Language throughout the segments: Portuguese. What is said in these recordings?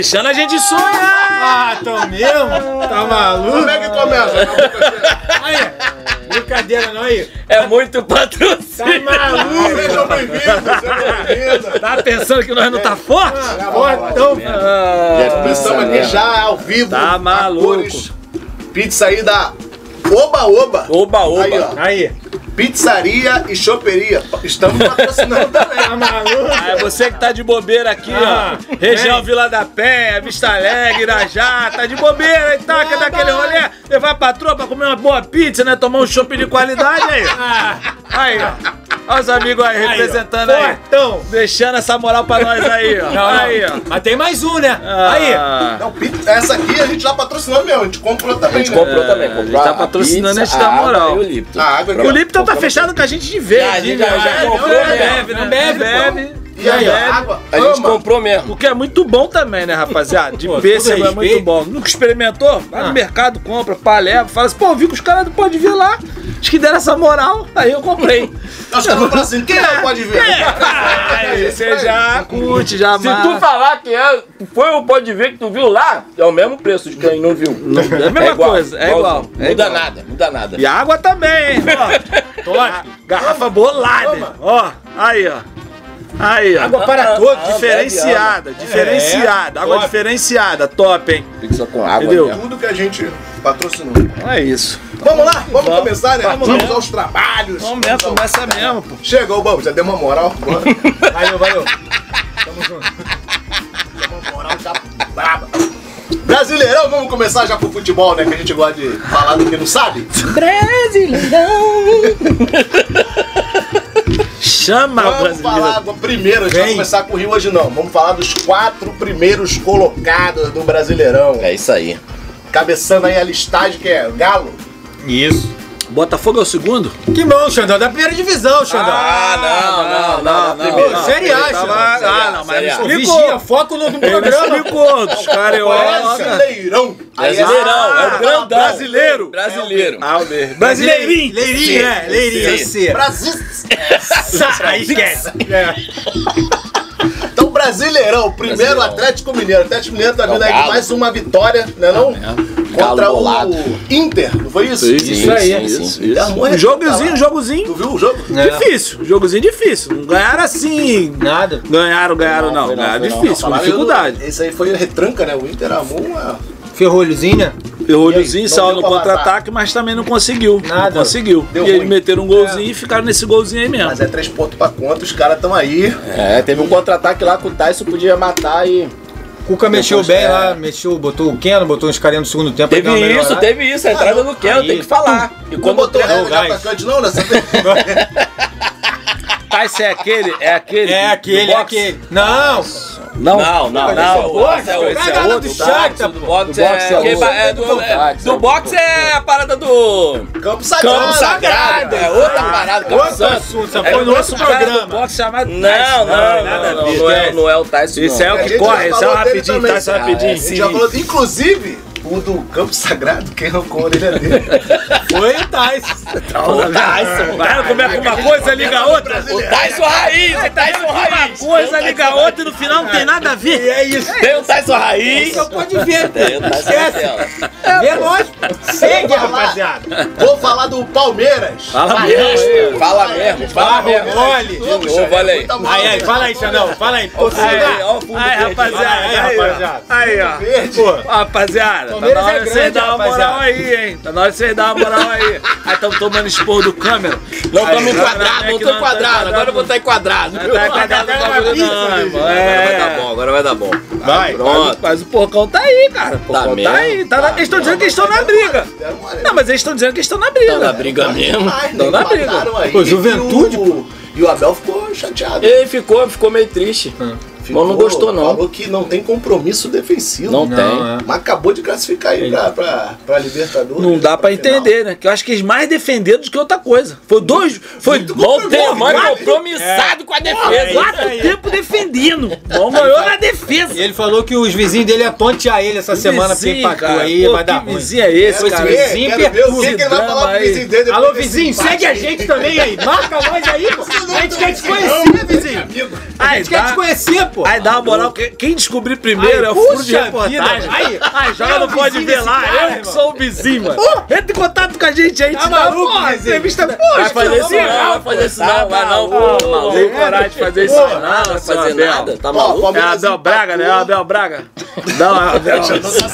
deixando a gente sonhar. Ah, tão mesmo? Tá maluco? Como é que começa? Aí, brincadeira não aí. É muito Tá patrocínio. maluco? Sejam bem-vindos, sejam bem-vindos. Tá pensando que nós não tá forte? Fortão. Ah, Estamos aqui já ao vivo. Tá maluco. Pizza aí da Oba Oba. Oba, oba. Aí, ó. Aí. Pizzaria e choperia. Estamos patrocinando também. Tá maluco? É você que tá de bobeira aqui, Ah, ó. Região. Vila da Penha, Vista Alegre, Irajá, tá de bobeira e tá, quer dar aquele rolê, levar a patroa pra comer uma boa pizza, né? Tomar um chopp de qualidade aí. Ah, Aí, ó. Olha os amigos aí, aí, ó. representando aí. Fortão. Deixando essa moral pra nós aí, ó. Não, não. Aí, ó. Mas tem mais um, né? Aí. Ah, Não, pizza- essa aqui a gente já patrocinou mesmo. A gente comprou também, né? Comprou É, também, a comprou gente tá a patrocinando a água moral. e o Lipton. A água O. Lipton tá fechado com a gente de Já, verde. a gente já- já né? comprou, Não né? bebe, né? Não bebe, bebe. E aí, Não ó, água. A gente ama. comprou mesmo. O que é muito bom também, né, rapaziada? De Pô, pêssego é muito bom. Nunca experimentou? Vai Ah. no mercado, compra, pá, leva. Fala assim, pô, vi que os caras não podem vir lá. Acho que deram essa moral. Aí eu comprei. Nós estamos falando assim, quem não pode ver? Aí você já curte, já Se ama- tu falar que é, foi o pode ver que tu viu lá, é o mesmo preço de quem não viu. É a mesma coisa, é igual. Muda é igual. nada, muda nada. E a água também, hein? Ó, Tô- garrafa bolada. Ó, aí, ó. Aí, ó. Água para Ah, todos. ah, Diferenciada, diferenciada. É, água top. diferenciada, top, hein? Pizza com água Entendeu? Tudo que a gente patrocinou. É isso. Vamos lá, vamos, Vamos. começar, né? Vamos Vamos, aos trabalhos. Vamos mesmo, começa mesmo, pô. Chegou, Bambu, já deu uma moral. Bora. Valeu, valeu. Deu uma moral já braba. Brasileirão, vamos começar já com o futebol, né? Que a gente gosta de falar do que não sabe. Chama o Vamos brasileiro. falar agora primeiro, a gente vai começar com o Rio hoje não. Vamos falar dos quatro primeiros colocados do Brasileirão. É isso aí. Cabeçando aí a listagem que é Galo. Isso. Botafogo é o segundo? Que bom, Xandão. Da primeira divisão, Xandão. Ah, não, não, não, não. Primeiro, não. Série A, Xandão. Ah, não, mas explicou. Vigia, foco no, programa. explicou dos carioca. Brasileirão. Aí Brasileirão, é o grandão. brasileiro. Brasileiro. Ah, o mesmo. Brasileirinho. Leirinho, é. Leirinho. Brasil. Aí esquece. É. Então, Brasileirão, o primeiro Brasileirão. Atlético Mineiro. Atlético Mineiro tá É vindo aí com mais uma vitória, né não? Contra Galo o. Inter, não foi isso? Isso aí. Sim, sim. Tá muito Um jogozinho, jogozinho Tu viu o jogo? É. difícil. Jogozinho difícil. Não ganharam assim. Nada. Ganharam, ganharam, Não, não. não, Ganharam difícil, com dificuldade. do- Esse aí foi retranca, né? O Inter amou uma... Ferrolhozinho, né? Ferrolhozinho Não saiu no contra-ataque, mas também não conseguiu. Nada. Não conseguiu. Deu e eles meteram um golzinho e ficaram nesse golzinho aí mesmo. Mas é três pontos pra conta, os caras estão aí. É, teve um contra-ataque lá que o Tyson podia matar e. Cuca mexeu bem é. lá, mexeu, botou o Keno, botou uns carinhas no segundo tempo. Teve isso, teve isso. A entrada do Keno, Aí. tem que falar. E Não quando botou regra de o atacante não nessa Tyson é aquele, é aquele. É aquele, é aquele. Não! Não, Não, não, Não, não. Esse é outro. pega Esse é outro. do tá? Shakhtar, Do pô. boxe boxe é é. é do- é- boxe. Do boxe é a parada do. Campo sagrado. Campo Sagrado. É outra parada, Campo Outro Santo. É foi o no nosso outro programa. boxe chamado Não, não, não, nada não, é, é o Tyson. Esse é o que corre, esse é o rapidinho. Tyson Ah, rapidinho. é, inclusive, o do Campo Sagrado, quem arrancou a orelha dele. Foi o Tyson. O Tyson. Vai como é que uma coisa liga a outra? O Tyson Raiz, o Tyson Uma Raiz. coisa liga a outra e no final não tem nada a E ver. é isso. Tem o Tyson Raiz. Só pode ver. Tem o Tyson Esquece. Vê lógico. Segue, rapaziada. Vou falar do Palmeiras. Fala mesmo. Fala mesmo, fala mesmo. mole. De novo, olha aí. Aí, aí, fala aí, Xandão. Fala aí. Aí, o fundo Aí, rapaziada. Aí, Aí, ó. rapaziada. Pô, tá Palmeiras na hora é de vocês grande, dar uma moral aí, hein? Tá na hora de vocês dar uma moral aí. Aí estão tomando esporro do câmera. Não estamos enquadrados, é não que tô não tá enquadrado. Agora eu vou estar enquadrado. Não tá enquadrado no bagulho não, irmão. Agora vai dar É. bom, agora vai dar bom. vai. Pronto. Mas o porcão tá aí, cara. O porcão tá, mesmo. aí. Tá na- Eles estão dizendo que eles estão na briga. Não, mas eles estão dizendo que eles estão na briga. Tá na briga mesmo. Tão na briga. Pô, Juventude, o, e o Abel ficou chateado. Ele ficou, ficou meio triste. Ficou, não gostou, não. Falou que não tem compromisso defensivo. Não, Não, tem. é. Mas acabou de classificar aí pra, pra, pra Libertadores. Não dá pra final. entender, né? Que eu acho que eles mais defenderam do que outra coisa. Foi dois. Foi mãe Porra, compromissado com a É defesa. isso quatro aí. tempos defendendo. Bom ganhou na defesa. E ele falou que os vizinhos dele iam tontear ele essa semana porque Vizinho, empatou cara. aí, Pô, vai dar que ruim. vizinho é esse, Quero cara? ver, vizinho quero ver o que, perturba. que ele vai falar pro vizinho dele Alô, vizinho, segue a gente também aí. Marca nós aí, pô. A gente quer te conhecer, vizinho. A gente quer te conhecer, pô. Pô. Aí dá uma moral, que- quem descobrir primeiro é o furo de reportagem. aí. Aí joga É no o Pode Ver lá, cara, eu que sou o vizinho, mano. Entra em contato com a gente aí, Tá maluco, entrevista, Vai poxa, fazer isso não, vai fazer isso não, vai não. Maluco. Tem coragem de fazer isso não, não vai fazer nada, tá maluco? É Palmeiras Abel Braga, né? É empatou. Abel Braga. Não, é Abel.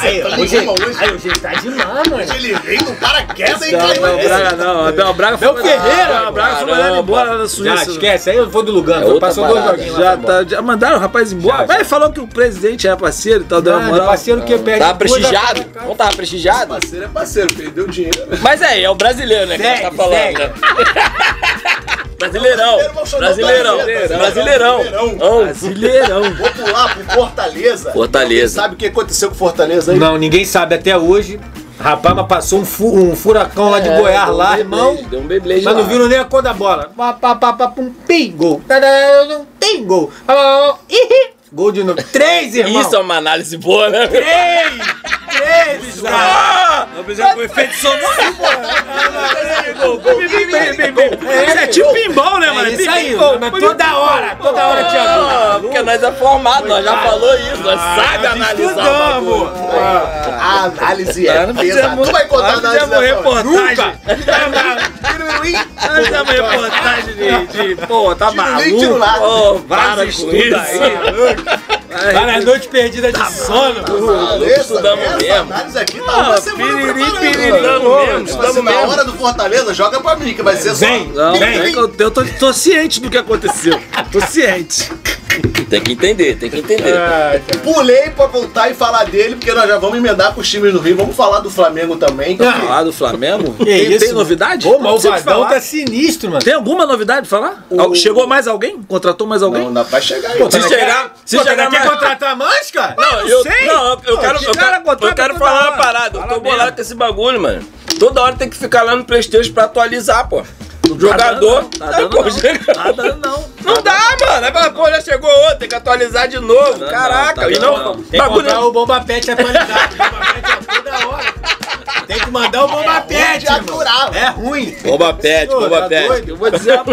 Aí, hoje, aí, hoje tá demais, mano. ele veio com paraquedas e Não, caiu Abel nesse. Braga não. Abel Braga foi Abel Ferreira, Abel Braga foi mandado embora lá na Já, Suíça. esquece. Aí eu vou do Lugano. Passou dois joguinhos lá. Já, tá, já mandaram o rapaz embora. Já, Mas já. ele falou que o presidente era parceiro e tal, deu uma Nada, moral. parceiro que perde. Tava prestigiado? Não tava prestigiado? Parceiro é parceiro, perdeu dinheiro. Mas é, é o brasileiro, né? Que tá falando, né? Brasileirão, Brasileirão, brasileirão, brasileirão. brasileirão. Brasileirão. Ão. Brasileirão. Vou pular pro Fortaleza. Fortaleza. Sabe o que aconteceu com Fortaleza aí? Não, ninguém sabe até hoje. Rapaz, mas passou um, fu- um furacão lá de Goiás um lá, Beyblade, irmão. Deu um Mas não lá. viram nem a cor da bola. Pum, pim, gol. Não tem gol. Gol de novo. Três, irmão. Isso é uma análise boa, né? Três! Três! cara. Ah! Não precisa com efeito sonoro, pô. Isso é tipo pinball, né, mano? É isso aí, mas toda hora, toda hora tinha gol. Ah, porque nós é formado, nós já falou isso, nós sabe analisar o. A análise é pesada. Tu vai contar análise hora? reportagem. Nós fizemos reportagem de, de. Pô, tá maluco. Ô, para com isso. aí. Tá nas noites perdidas de sono. Essa, estudamos essa mesmo. análise aqui tá uma semana piriri, piriri. Estamos mesmo, Tipo estamos assim, na mesmo. hora do Fortaleza, joga pra mim, que vai ser só... Vem. Não, Vem. eu, eu tô, tô ciente do que aconteceu. Tô ciente. Tem que entender, tem que entender. Pulei pra voltar e falar dele, porque nós já vamos emendar com os times do Rio. Vamos falar do Flamengo também. Falar do Flamengo? Que tem, isso, tem novidade? Ô, mas o Vadão falar. tá sinistro, mano. Tem alguma novidade pra falar? O- Chegou mais alguém? Contratou mais alguém? Não, dá pra chegar aí. Se chegar, se Pô, chegar quer mais... contratar mais, cara? Não, eu, sei. não, eu, eu Pô, quero, eu cara eu quero falar uma parada. Eu Fala tô bolado com esse bagulho, mano. Toda hora tem que ficar lá no Playstation pra atualizar, pô. O jogador. Tá dando, pô, não. chega- Tá dando não. Não dá, mano. Aí pô, já chegou outro, tem que atualizar de novo. não, Caraca, tá e dando não. não. Tem que comprar o Bomba Pet atualizado. O Bomba Pet é toda hora. Tem que mandar o Bomba Pet, de irmão. aturar. É ruim. Bomba pet, Ô, bomba tá pet. doido? Eu vou dizer uma,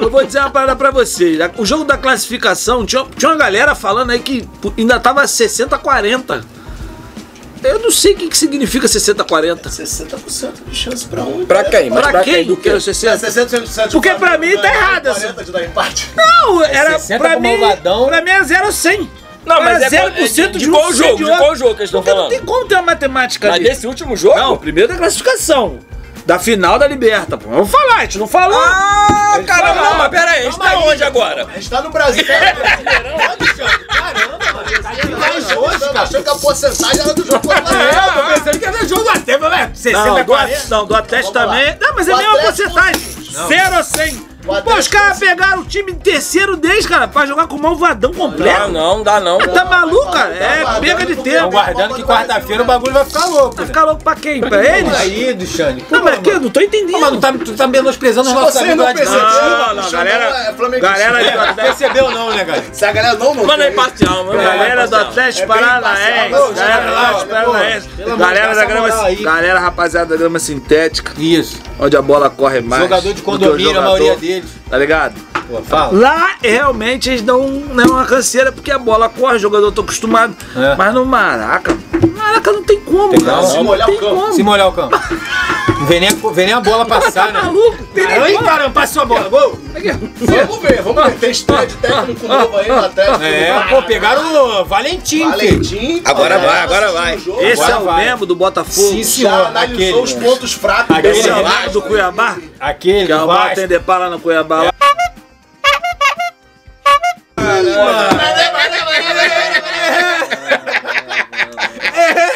eu vou dizer uma parada pra vocês. O jogo da classificação, tinha, tinha uma galera falando aí que ainda tava 60 a 40. Eu não sei o que, que significa 60 a 40. 60% de chance pra um. Pra quem? Mas Pra pra quem? quem? Do que é quê? o 60? 60% de Porque pra mim tá errado, 40 de dar empate. Não, era 60 pra mim, Malvadão. pra mim é 0 a 100. Não, mas Era é 0% de, de de um, qual 100 jogo? de De qual jogo que eles estão Porque não falando? tem como ter uma matemática Mas ali. desse último jogo? Não, primeiro da classificação. Da final da Liberta, pô. Vamos falar, a gente não falou. Ah, caramba, não, mas pera aí, a gente tá onde agora? A gente tá no Brasil. Caramba, mano. Tá Achou, hoje, cara. achou que a porcentagem era do jogo contra É, eu tô pensando que era jogo até, mas é 60 Não, do, 40. At- não, do Atlético também. Não, mas é O a mesma porcentagem. 0 a 100. Pô, os caras pegaram o time terceiro deles, cara, pra jogar com o malvadão Não, completo. não, dá não. Tá maluco, cara? É Tá perca de guardando tempo. Estão guardando que quarta-feira o bagulho vai ficar louco. Vai né? ficar louco pra quem? Pra eles? Aí, do Xande. Não, mas aqui eu não tô entendendo. Mas não tá, tu tá menosprezando os nossos amigos não lá de. Não, não, galera- é galera de- Não percebeu não, né, galera? Se a galera não não Mano, é tem- imparcial, mano. Galera do É Atlético É Paranaense, galera do não, Atlético não, Paranaense, galera de da grama, aí. galera rapaziada da grama sintética, Isso. onde a bola corre mais. Jogador de condomínio, a maioria deles. Tá ligado? Pô, fala. Lá, realmente, eles dão né, uma canseira, porque a bola corre, o jogador tá acostumado. É. Mas no Maraca, Maraca não tem como, Tem cara. não, se molhar tem o campo. como. Se molhar o campo. Não vem nem, vem nem a bola passar, Tá né? maluco? Tem nem Aí, caramba, passou a bola. Gol. Vamos ver, vamos ver. Tem estreia de técnico novo aí no Atlético. É, pô, pegaram o Valentim. Valentim. Agora vai, agora vai. Esse Agora é o vai. mesmo do Botafogo. Sim, Já senhor. analisou Aquele. os pontos fracos Aquele é do Cuiabá. Aquele, Que é o Vasco. pá lá no Cuiabá. lá.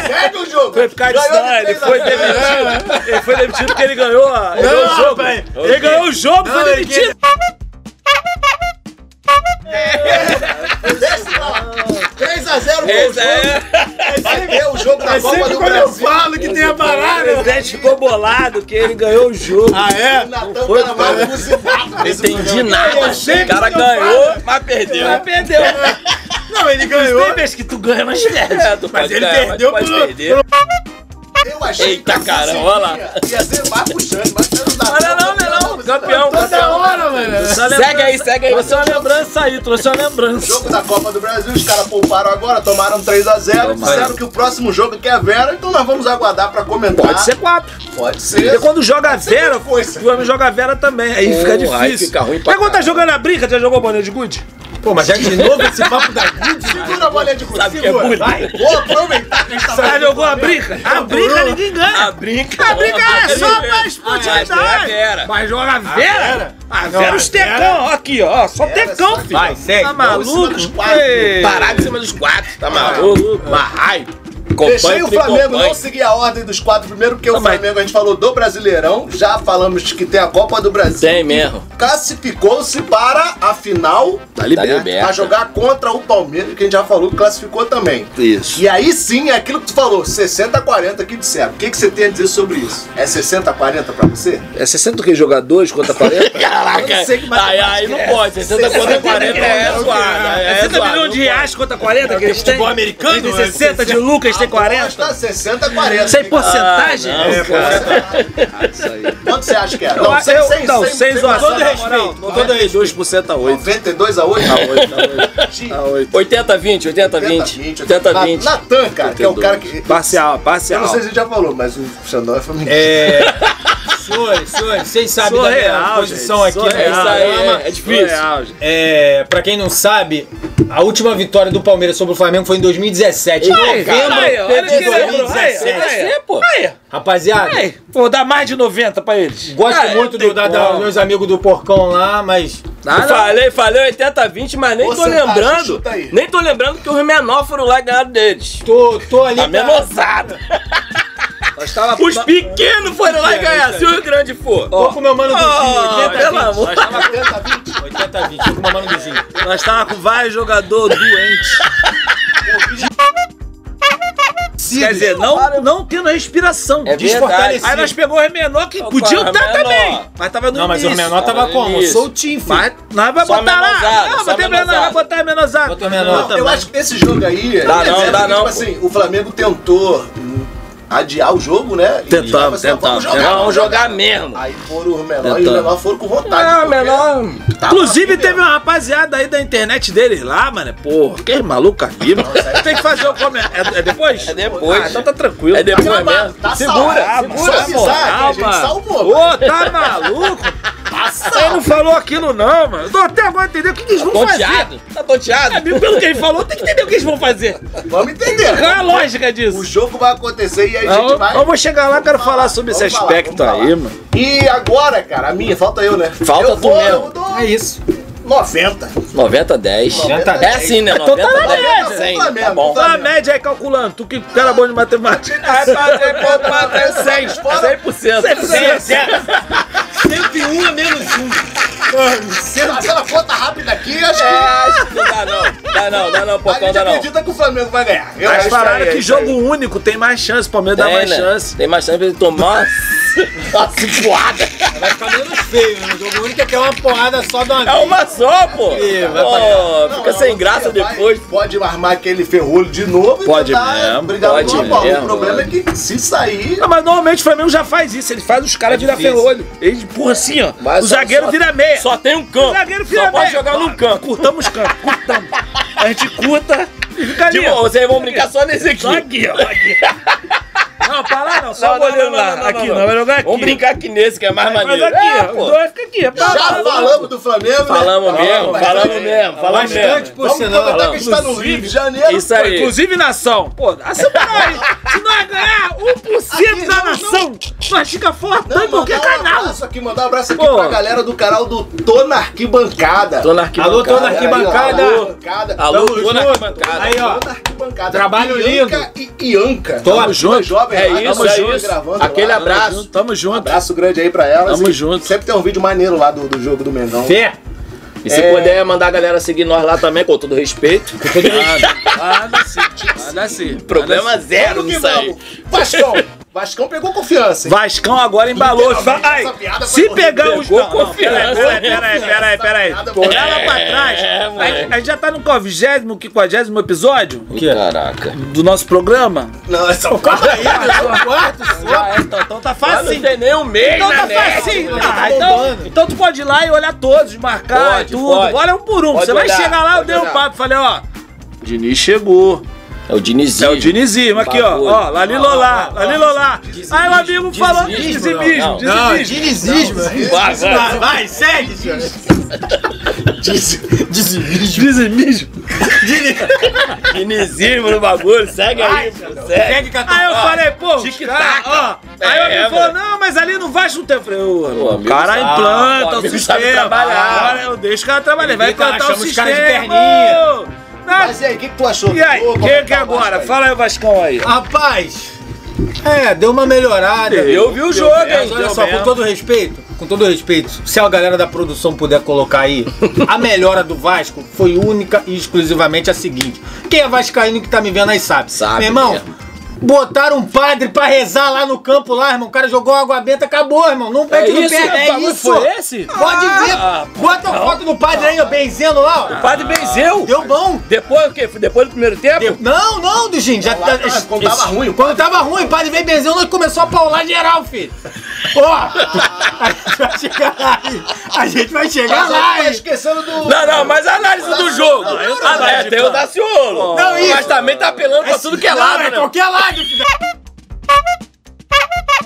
Segue o jogo. Foi disso, Ganhou não. de Ele foi demitido. Ele foi demitido porque ele ganhou, a- ele ganhou o jogo. Ele ganhou o jogo, foi demitido. Lá. 3x0 o Esse jogo. É. Vai ver o jogo da É Copa sempre do quando eu Brasil. falo que tem a O parada. presidente ficou bolado que ele ganhou o jogo. Ah, O é? Natan Foi, tá buzinado Não entendi nada. sempre O cara eu ganhou, falo. mas perdeu. Mas perdeu. Não, ele ganhou. Tem vez que tu ganha, mas perde. É, tu Mas ele ganhar, perdeu mas pode pelo- perder. Eu achei Eita, que caramba, olha lá. Ia ser mais puxando, mas você não dá. Olha não, não, não. Campeão, Toda hora, mano. Sabe uma Segue aí, segue aí. Trouxe uma lembrança aí, trouxe uma lembrança. Jogo da Copa do Brasil, os caras pouparam agora, tomaram 3x0, disseram que o próximo jogo que é a Vera, então nós vamos aguardar pra comentar. Pode ser quatro. Pode Porque ser. quando joga a Vera, o Flamengo joga a Vera também. Aí fica aí difícil. fica ruim pra tá caralho. jogando a brinca, já jogou boné de gude? Pô, mas já de novo esse papo da Good, Segura a bolinha de gude, Sabe que é segura. Vai, vou aproveitar que a gente tá Já falando jogou do a Flamengo. brinca? A brinca ninguém ganha. A brinca. A brinca é só pra esportividade. Mas joga a Vera? A Não, Vera os tecão, aqui, ó. Só tecão, filho. Vai, segue. Tá maluco? Parar em cima dos quatro, tá maluco? Marrai. Deixei o Flamengo não seguir a ordem dos quatro primeiro, porque o Não, mas- Flamengo a gente falou do Brasileirão, já falamos que tem a Copa do Brasil. Tem mesmo. Classificou-se para a final liberto. pra liberto. jogar contra o Palmeiras, que a gente já falou que classificou também. Isso. E aí sim, é aquilo que tu falou, 60 a 40 que disseram. O que, que você tem a dizer sobre isso? É 60 a 40 pra você? É 60 o que? Jogadores contra 40? Caraca, Eu não sei que aí, aí não pode. 60 contra 40 é zoado. aí É É 60 zoado, milhões de reais contra 40 que eles têm? futebol americano, Eles é têm 60 de Lucas, tem 40. Aposta 60 a 40. Sem porcentagem? Ah, não, É, cara. Isso aí. Quanto você acha que é? Eu, Não, sem, eu, sem, não, sem, sem zoação, todo respeito, com todo 92% a 8. 92 a 8? A 8, a 8. 80, 20, 80, 20. 80, 20. Natan, cara, que é o cara que. Parcial, Eu parcial. não sei se a gente já falou, mas o Xandão é flamenguista. É. Senhores, senhores, vocês sabem da minha posição gente, aqui no Isso aí programa. é, é difícil. Gente. É, pra quem não sabe, a última vitória do Palmeiras sobre o Flamengo foi em 2017. Em novembro aí, olha de que lembrou. Aí, 2017. aí, pô. Aí, Rapaziada, aí. Vou dar mais de 90 pra eles. gosto Ah, muito do, da, da- como. meus amigos do Porcão lá, mas. Ah. Falei, falei 80, 20, mas nem tô Porcentagem, lembrando. aí. Nem tô lembrando que os menor foram lá e ganharam deles. Tô, tô ali. A pra- menosada. Nós tava, Os pequenos foram lá e ganharam. Se o Rio Grande for. Tô com o meu mano do Oh, 80 pelo 20. amor. nós tava, 80 a 20? 80 20, tô com meu mano do Zinho. nós tava com vários jogadores doentes. Quer dizer, não, não tendo respiração. É Desfortalecido. verdade. Aí nós pegou o menor que cara, estar também. Mas tava no Não, mas o menor tava tava como? Soltinho, filho. Mas nós vai Só botar lá. Não, ter menor, vai botar menosado. Bota menor. Eu acho que esse jogo aí. Dá quer não, dá não, Tipo assim, o Flamengo tentou adiar o jogo, né? Tentamos, assim, tentamos, Vamos jogar, Vamos jogar mesmo. Aí foram os menores e os Tentamos. menores foram com vontade. Ah, porque menor. Inclusive, assim teve mesmo. uma rapaziada aí da internet deles lá, mano. Porra, que maluco aqui, mano. Tem que fazer o comentário. É, é depois? É depois. Ah, então tá tranquilo. É depois Tá mesmo. tá Segura, segura. Só avisar a gente salvou. Ô, tá maluco? Ele não falou aquilo não, mano. Eu tô até agora entender o que, que eles vão fazer. Tonteado. Tá tonteado? Amigo, Pelo que ele falou, tem que entender o que eles vão fazer. Vamos entender. Qual é a lógica disso? O jogo vai acontecer e aí a Não, gente vai. eu vou chegar lá, quero falar sobre esse falar, aspecto aí, falar. mano. E agora, cara, a minha, falta eu, né? Falta eu tu vou, mesmo. Eu dou É isso. 90. 90, 10. 90, É assim, né? Então tá 90, na 10, média. 100. Flamengo, Tá bom. Tá a média aí calculando. Tu que cara bom de matemática. Vai fazer conta pra ter 100. 100%. 101 a menos 1. Sendo aquela conta rápida aqui, acho É, que. acho que não dá não. Dá não, dá não, gente dá não. acredita que o Flamengo vai ganhar. Eu Mas acho falaram aí, é que isso jogo único tem mais chance, o Palmeiras dá Tem, mais né? chance. Tem mais chance pra ele tomar uma cipuada. Vai ficar menos feio, né? O jogo único é que é uma porrada só de uma É uma só, pô. Pô, Não, fica não, sem graça depois. Pode armar aquele ferrolho de novo Pode e mesmo, brigar pode no global. mesmo, O problema é que se sair. Não, mas normalmente o Flamengo já faz isso, ele faz os caras virar difícil. ferrolho. Ele empurra assim, ó. Mas o zagueiro só- vira meia. Só tem um campo. O zagueiro vira Só pode meia. jogar num campo. Curtamos campo, curtamos. A gente curta e fica ali. Tipo, vocês vão brincar só nesse aqui. Só aqui, ó. Aqui. Não, pra lá não, só Não, o não, lá. não, não, aqui, não, não, vai jogar aqui. Vamos brincar aqui nesse, que é mais Mas maneiro. aqui, É, ó. pô. Os dois fica aqui. é pra Já lá. falamos do Flamengo, né? Falamos mesmo, mas falamos é- mesmo, falamos Bastante, mesmo. por Vamos sinal. comentar que a gente tá no Inclusive, Rio de Janeiro. Isso aí. Inclusive, nação, pô, assegura aí. Se nós ganhar 1% Aqui, da nação, nós fica fortão em Não, qualquer um canal. abraço aqui, mandar um abraço aqui pra galera do canal do Tô na Arquibancada. Tô na Alô, tô na arquibancada. arquibancada. Arquibancada. Alô, Tamo tô na junto. arquibancada. Aí, ó. Arquibancada. Trabalho Ianca E Ianca. Tamo junto. Jovem É lá, isso, tamo é junto, isso. gravando Aquele lá. abraço. Tamo junto. Abraço grande aí pra elas. Tamo junto. Sempre tem um vídeo maneiro lá do, do jogo do Mengão. Fé. E se É. puder mandar a galera seguir nós lá também, com todo respeito. Manda sim, manda sim. Problema zero nisso aí. Vascão, Vascão pegou confiança, hein? Vascão agora embalou. Ai, essa piada se pegar os. Não, confiança. peraí, peraí, peraí, peraí. Olha pra trás. É, A- A gente já tá no 40, 50 episódio quê? Caraca. do nosso programa. Não, essa Calma aí, eu sou quarto só. Já é, então, então tá Mas não fácil. tem nem um mês Então na tá facinho. tá Ah, então, então tu pode ir lá e olhar todos, marcar Pode, tudo. pode. Olha um por um. Pode Você vai olhar, chegar lá, eu dei um papo. Falei, ó. Diniz chegou. É o Dinizinho. É o Dinizismo aqui, ó. Ó, Lali Lolá, Lali Lolá. Aí o amigo falou. Dinizismo, Dizimismo, Não, dizimismo. dinizismo. Vai, segue, senhor. Dizimismo. Dizimismo. Dinizismo no bagulho. Segue aí, segue. Aí eu falei, pô, ó. Aí o É, amigo falou, mano. não, mas ali não vai tempo. Eu falei, o cara implanta o sistema. Agora eu deixo o cara trabalhar, vai implantar o sistema. Não, Mas e aí, o que, que tu achou? E aí, é que é tá o Vasco agora? aí? Fala aí Vascão aí. Rapaz, é, deu uma melhorada. Eu vi o jogo, hein? Mas olha só, mesmo. com todo respeito, com todo respeito, se a galera da produção puder colocar aí, a melhora do Vasco foi única e exclusivamente a seguinte. Quem é vascaíno que tá me vendo aí sabe. Sabe Meu irmão, mesmo. Botaram um padre pra rezar lá no campo lá, irmão. O cara jogou água benta, acabou, irmão. Não pede no isso? pé, é bagulho isso. foi esse? Pode ver. Ah, Bota a foto do padre aí, ó, benzendo lá, ó. O padre benzeu. Deu bom. Depois o quê? Depois do primeiro tempo? Deu- Não, não, do gente. Já, Lá atrás, quando tava ruim, Quando tava ruim, o padre veio benzendo, nós começou a paular geral, filho. Ó, a gente vai chegar lá? A gente vai chegar Mas lá, tá esquecendo do. Não, não, mas a análise do jogo. Não, eu tô Ah, é, tem o Daciolo. Não, isso. Mas também tá apelando pra tudo que é lado, é né? qualquer lado, filho.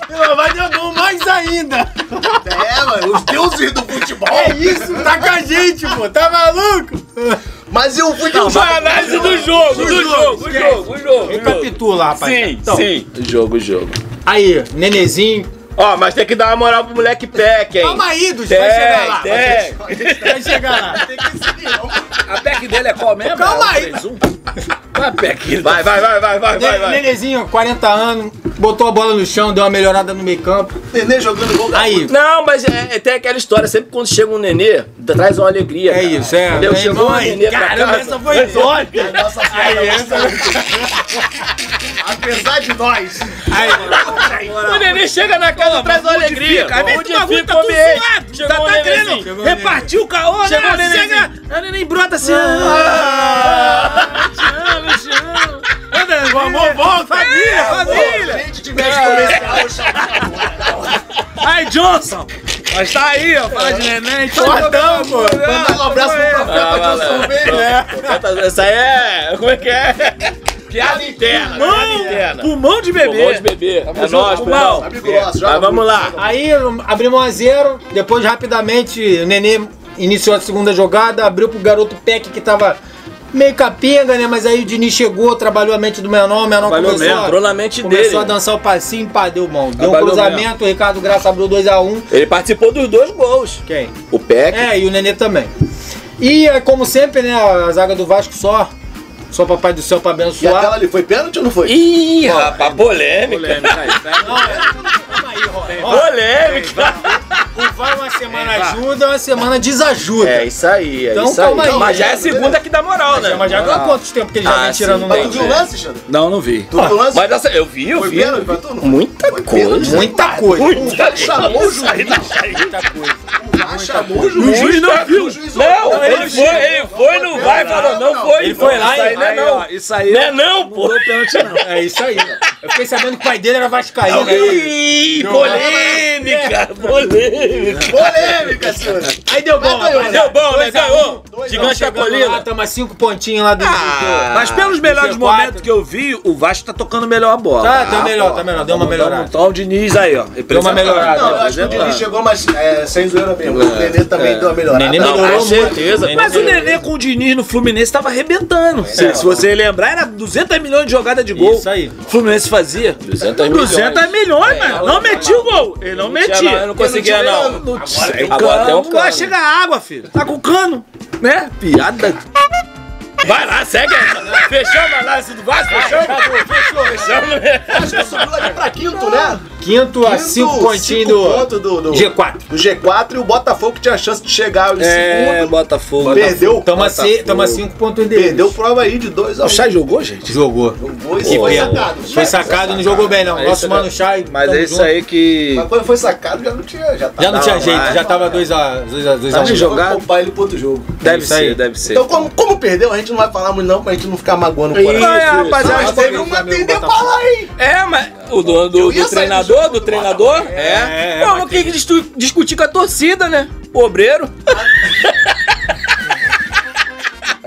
Não, Vai dar bom mais ainda. É, mano, os deuses do futebol. É isso, tá com a gente, pô. Tá maluco? Mas e o futebol? Foi a análise do jogo, do Do jogo, jogo, o esquece. jogo, o jogo. o jogo. Recapitula, rapaz. Sim, Então, sim. Jogo, jogo. Aí, nenezinho. Ó, mas tem que dar uma moral pro moleque Peck, hein? Calma aí, Dudu. Tem, Vai chegar lá. tem. Vai chegar lá. Tem que seguir. A PEC dele é qual mesmo? Calma É o aí. 3-1? Qual é a PEC? Vai, vai, vai, vai, vai, vai, vai. Nenezinho, 40 anos, botou a bola no chão, deu uma melhorada no meio campo. Nenê jogando gol. Aí, Não, mas é, é- tem aquela história, sempre quando chega um nenê, traz uma alegria. É cara. isso, é. Entendeu? Chegou um nenê pra caramba, casa. essa foi top. Nossa Apesar de nós. O nenê chega na casa, traz uma alegria. Aí vem Onde tu bagulho, fica tá o tudo suado. Chegou Tá, o tá querendo repartir o caô, Chegou né? o nenenzinho. Chega, a neném brota assim. Ah, te amo, te amo. Anda, amor volta. Família, a família. gente tivesse comercial, chama Aí, Johnson. Mas tá aí, ó. Fala de neném. Fortão, pô. Mandar um abraço pro Ah, profeta vai Johnson. Verde. É. Essa aí é. Como é que é? Piada interna, piada Pulmão, interna. pulmão de Pulmão de bebê. bebê. É nóis, pulmão. Mas vamos lá. Aí abrimos 1 a 0 depois rapidamente o Nenê iniciou a segunda jogada, abriu pro garoto Peck que tava meio capenga, né? Mas aí o Diniz chegou, trabalhou a mente do menor, o menor Trabalhou começou, mesmo, a, Entrou na mente começou dele. a dançar o passinho, pá, deu mão. Deu um Trabalhou cruzamento, o Ricardo Graça abriu 2x1. Ele participou dos dois gols. Quem? O Peck. É, e o Nenê também. E é, como sempre, né, a zaga do Vasco só, só papai do céu pra E aquela abençoar. ali foi pênalti ou não foi? Ih, rapaz, polêmica. Polêmica. Ó, Polêmica. O vai uma semana ajuda, uma semana desajuda. É isso aí, é Então, isso calma aí. Mas já é a segunda que dá moral, né? Mas já há quantos tempos que ele já Ah, vem tirando sim, um Mas tu viu o lance, Xandro? Não, não vi. Tu viu o lance? Mas essa, eu vi, eu Foi vi. Não? Muita Foi coisa. Muita coisa. Muita Chamou o juiz. Muita coisa. Ah, chamou o O juiz. juiz não viu. O juiz Não, ele foi, ele foi no vai falou, não foi. Ele foi lá Isso aí e- não é Aí, não. ó, Isso aí. Não é não, pô. Não pênalti, não. É isso aí. Eu fiquei sabendo que o pai dele era vascaíno. Ih, polêmica, polêmica. Polêmica, senhor. Aí deu bom, rapaz. Deu bom, né? Ganhou. Gigante da lá, colina. Tamo a cinco pontinhos lá do... Ah. Mas pelos melhores G4. momentos que eu vi, o Vasco tá tocando melhor a bola. Tá, tá melhor, tá melhor. Deu uma melhorada. Então o Diniz aí, ó. Deu uma melhorada. Não, eu acho que o Diniz chegou, mas é, sem zoeira mesmo. O Nenê também É. deu uma melhorada. Nenê melhorou certeza. Mas o. Nenê com o Diniz no Fluminense tava arrebentando. Se, você lembrar, era 200 milhões de jogada de gol. Isso aí. O Fluminense fazia. 200 milhões. 200 milhões, mano. Não metia o gol. Ele não metia, eu não conseguia, não. Não, Agora tem tem um cano. cano. Vai chegar água, filho. Tá com cano. Né? Piada. Vai lá, segue. Fechamos a análise do Vasco? Fechamos? Fechou. Fechamos. Acho que subiu ali pra quinto, né? Quinto a cinco pontinhos do pontos do, do G4. do G4 e o Botafogo que tinha chance de chegar em É, segundo. Botafogo. Perdeu. Tamo a, Botafogo. se, tamo a cinco pontos dele. Perdeu prova aí de 2 a 1 O Chay jogou, gente? Jogou. Jogou e foi sacado. Foi sacado, não jogou bem não. É Nosso mano né? Chay. Mas é isso junto. aí que. Mas quando foi sacado já não tinha. Já, tá Já não tinha jeito, já tava 2x1. Dois a, dois a, dois a um. poupar ele pro outro jogo. Deve aí. ser, deve ser. Então, como, como perdeu, a gente não vai falar muito não, pra gente não ficar magoando o coração. Não, é, rapaziada, Mas teve teve um uma pra lá, hein? É, mas o do, do, do treinador, do do treinador? É. É, é, mas mas tem que discu- discutir com a torcida, né? O obreiro.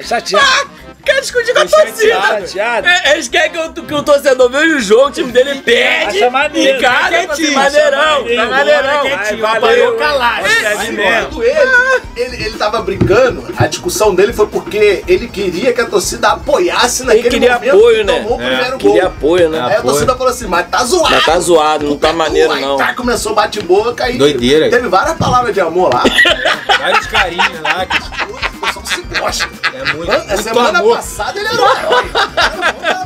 Chateado. Quer discutir com a torcida. É, Eles querem que o, que o torcedor veja o jogo, o time dele perde. Acha maneiro, Em casa, tá ser quietinho, maneirão. Tá maneirão. bora quietinho, Vai, valeu. calado. Aí, ele, ele, ele tava brincando, a discussão dele foi porque ele queria que a torcida apoiasse naquele queria momento apoio, que né? tomou o É, primeiro gol. Queria apoio, né? Aí a torcida falou assim, mas tá zoado. Mas tá zoado, não tá maneiro, Aí não. tá, começou bate-boca e Doideira. teve várias palavras de amor lá. Vários carinhos lá. Que O pessoal se gosta. é muito, A muito semana amor. Passada ele era o herói.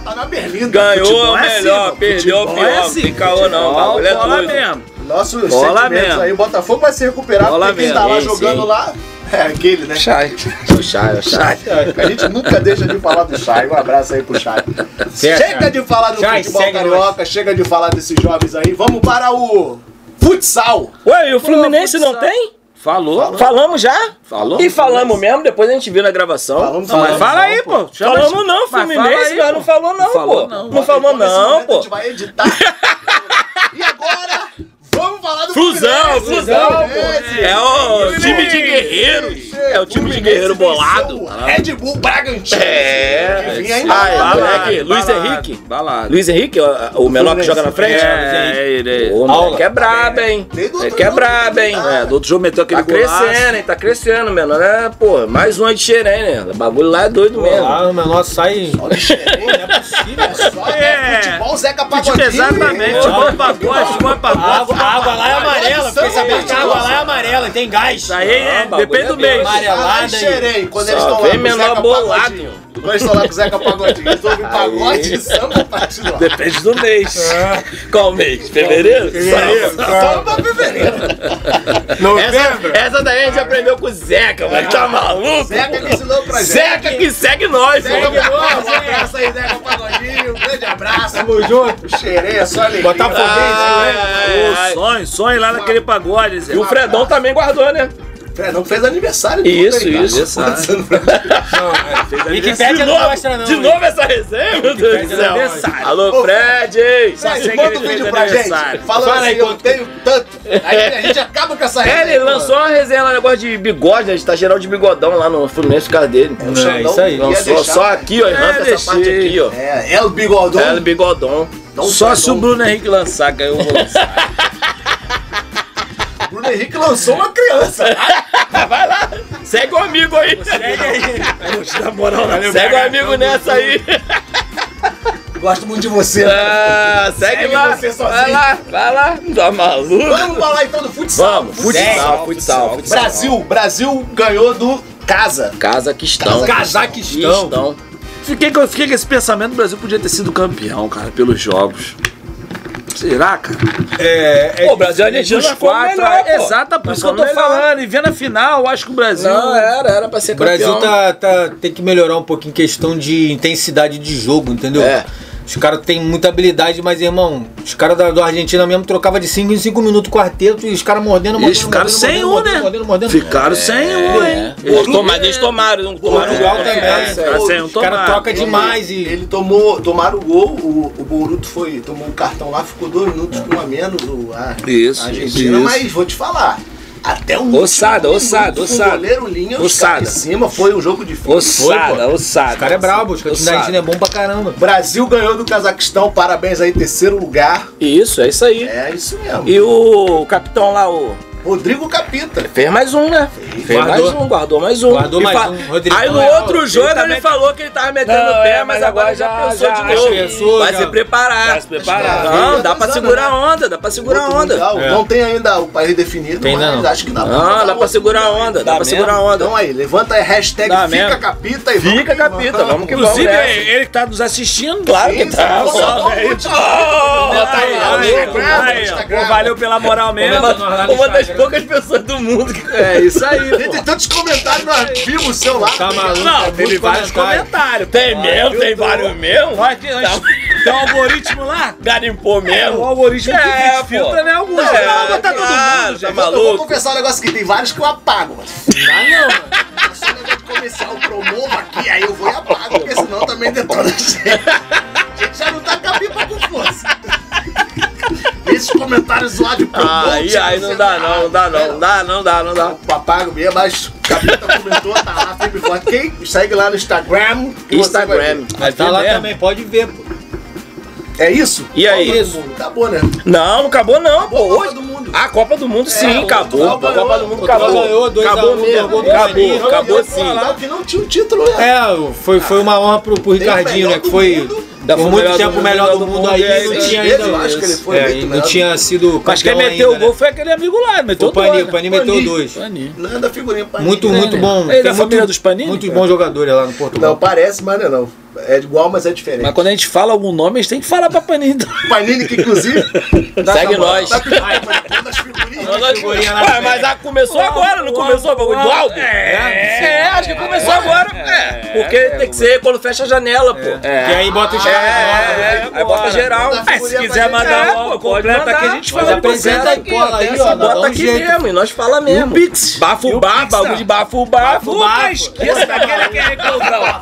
Tá na Berlinda. Ganhou o é melhor, assim, perdeu o futebol é pior. assim, caô não, o bagulho é doido. mesmo. Nossos Bola sentimentos mesmo. aí. O Botafogo vai se recuperar Bola porque quem tá mesmo. lá Sim, jogando sim. lá é aquele, né? Chay. O Chay, o Chay. A gente nunca deixa de falar do Chay. Um abraço aí pro Chay. Certo, chega cara. de falar do Chay, futebol carioca, chega de falar desses jovens aí. Vamos para o futsal. Ué, e o Fluminense não futsal. tem? Falou. Falamos já? Falou? E falamos mesmo, depois a gente viu na gravação. Falamos, Não, mas fala aí, pô. Chama Falamos não, Mas Fluminense, mas pô. não falou não, falou, pô. não. Não falou não, momento, A pô. gente vai editar. e agora, vamos falar do Flusão, Fluminense. Flusão, Fluminense. É o Fluminense. time de guerreiros. É o time de guerreiro bolado. o Red Bull Bragantino. É. Que vinha ainda Ah, é. lá. moleque, Luiz balado, Henrique. Balado. Luiz Henrique, o, o menor que joga na frente? É, é ele, é ele. Ô, moleque é brabo, hein? O É que é brabo, hein? tá. É, do outro jogo meteu aquele Tá golaço. crescendo, hein? Tá crescendo, menor. É, pô, mais um aí de xerém, né? O bagulho lá é doido mesmo. Lá o menor sai. Olha o xerém. Não é possível. Só É. é. futebol Zeca Pagodinho. Exatamente. Futebol pagode, futebol A pagode. água, a água lá é amarela. Fiquei sabendo que a água lá é amarela, tem gás. Isso aí é, Ah, depende é do mês. Amarelada em Xerém, quando Só eles estão lá vem com o menor Zeca bolado. Pagodinho. Quando eles estão lá com o Zeca Pagodinho, eles ouvem pagode e samba partido lá. Depende do mês. Qual mês? Fevereiro? Fevereiro. Só pra fevereiro. Novembro. Essa, essa daí a gente aprendeu com o Zeca, mano. Tá maluco? Zeca que ensinou pra gente. Zeca que segue nós. Pagodinho, um abraço aí, Zeca Pagodinho. Um grande abraço. Tamo junto. Xerém, é só alegria. Botafoguense, Ai, né? sonho, sonho lá naquele pagode, Zé. E o Fredão também guardou, né? Fredão fez aniversário. de Isso, ontem, cara. isso. Anos? Não, é. Wikipedia não mostra, não. De hein? novo essa resenha, meu Deus do céu. aniversário. Alô, Fred! Fred, manda um fez vídeo pra aniversário. gente. Falando Fala aí assim, eu quanto- tenho tanto. Aí a gente acaba com essa É, resenha. ele lançou uma resenha lá, negócio de bigode, né? A gente tá geral de bigodão lá no Fluminense por causa dele. O É, Xandão isso aí. Lançou deixar- só aqui, ó, arranca essa deixei. parte aqui, ó. É, é o bigodão. É, bigodão. Não Só se o Bruno Henrique lançar, que aí eu vou lançar. Bruno Henrique lançou uma criança. Vai lá, segue o amigo aí. Segue aí. Vou te dar moral na Segue o amigo nessa aí. Gosto muito de você. Ah, segue, Segue lá. você sozinho. Vai lá, vai lá. Tá maluco? Vamos falar então do futsal. Vamos, futsal, futsal, futsal. Brasil, Brasil ganhou do Casa. Cazaquistão. Cazaquistão. Fiquei, fiquei com esse pensamento, o Brasil podia ter sido campeão, cara, pelos jogos. Será, cara? É, é Pô, o Brasil e a Argentina nós fomos quatro, melhor, pô. exato, por isso que eu tô melhor. falando. E vendo a final, acho que o Brasil. Não, era, era pra ser O Brasil campeão. tá, tá, tem que melhorar um pouquinho em questão de intensidade de jogo, entendeu? É. Os caras têm muita habilidade, mas, irmão, os caras da, do Argentina mesmo trocavam de 5 em 5 minutos o quarteto e os caras mordendo, mordendo, Eles ficaram mordendo, sem mordendo, um, mordendo, né? Mordendo, mordendo. Ficaram sem um, É. hein? Eles tomaram, eles tomaram, não tomaram Portugal gol, também. né? Ficaram sem um, Os caras trocam demais e. Ele tomou, tomaram o gol, o, o Boruto foi, tomou o cartão lá, ficou dois minutos com um a menos o, a, Isso, a Argentina, isso. mas vou te falar. Até um Ossada, ossada, ossada. o goleiro linha, os Ossada. em cima, foi um jogo difícil. Ossada, ossada. Os caras é brabo, os caras da Argentina é bom pra caramba. Brasil ganhou do Cazaquistão, parabéns aí, terceiro lugar. Isso, é isso aí. É isso mesmo. E o capitão lá, o Rodrigo Capita. Fez mais um, né? Fez Guardou. mais um, guardou mais um. Guardou mais fa- um. Rodrigo Aí no é outro jogo Ele ele, também- falou que ele tava metendo Não, o pé, é, mas mas agora já já- pensou já de novo. pensou, Vai já- se preparar. Vai se preparar. Não, dá pra Avisando, segurar a né? onda, dá pra segurar a onda. É. Não tem ainda o país definido, Tem mas não. acho que dá pra Não, dá pra segurar a onda, dá pra segurar a onda. Então aí, levanta a hashtag Fica? Capita e vamos Fica que Capita, vamos que Inclusive, vamos nessa. ele que tá nos assistindo. Claro que tá. tá valeu pela moral mesmo. Uma, uma das poucas pessoas do mundo que. É isso aí, Tem, tantos comentários, nós vimos o seu lá. Tá maluco? Não, é teve vários comentário. comentários. Tem mesmo, tem vários mesmo. Que antes- tem um algoritmo lá. Garimpou É, mesmo. o algoritmo que É, pô. filtra, né? Alguns. É, não, vai botar todo claro, mundo, tá gente. Eu vou maluco. confessar um negócio aqui, tem vários que eu apago, mano. Dá não, mano. É só negócio comercial, promovo aqui, aí eu vou e apago, porque senão também detona a gente. A gente já não tá com a pipa com força. Esses comentários zoados de promote. Aí, aí não dá não, não dá não, não dá, não dá, não dá. Eu apago mesmo, mas o Capita comentou, tá lá, firme e forte. Quem segue lá no Instagram. Instagram. Mas tá lá mesmo? também, pode ver, pô. É isso? E aí? Do Mundo. Acabou, né? Não, não acabou não, pô. Acabou a Copa Hoje. do Mundo. A Copa do Mundo sim, É, acabou. A Copa do Mundo acabou. ganhou, dois a acabou um, mesmo. Acabou, acabou Pô, sim. lá que não tinha o título, né? É, foi, foi uma honra pro, pro Ricardinho, né? Que foi mundo. Da por muito tempo o melhor do mundo aí, é, não tinha ainda. eu acho que ele foi é, não tinha sido Mas quem campeão meteu o gol né? foi aquele amigo lá, meteu O Paninho, dois, o Paninho né? meteu dois. Paninho. Não é da figurinha Muito, muito bom. Ele é da família muito- dos Panini, Muitos bons jogadores lá no Não, Portugal. parece, mas não é não. É igual, mas é diferente. Mas quando a gente fala algum nome, a gente tem que falar pra Panini. então. Panini, que inclusive. Segue nós. Tá com das figurinhas. figurinha lá Ué, mas a- começou agora, não começou o bagulho do álbum? É, É, acho que começou agora. É, porque tem que ser quando fecha a janela, pô. Que aí bota os caras É, novos, aí bota geral. Se quiser mandar É, pode completa aqui, a gente fala apresenta ó. dá bota aqui mesmo, e nós fala mesmo. Pix. Bafo bafo, Pix, bagulho tá? de bafo bafo. Nunca esqueça daquele que é Coldão.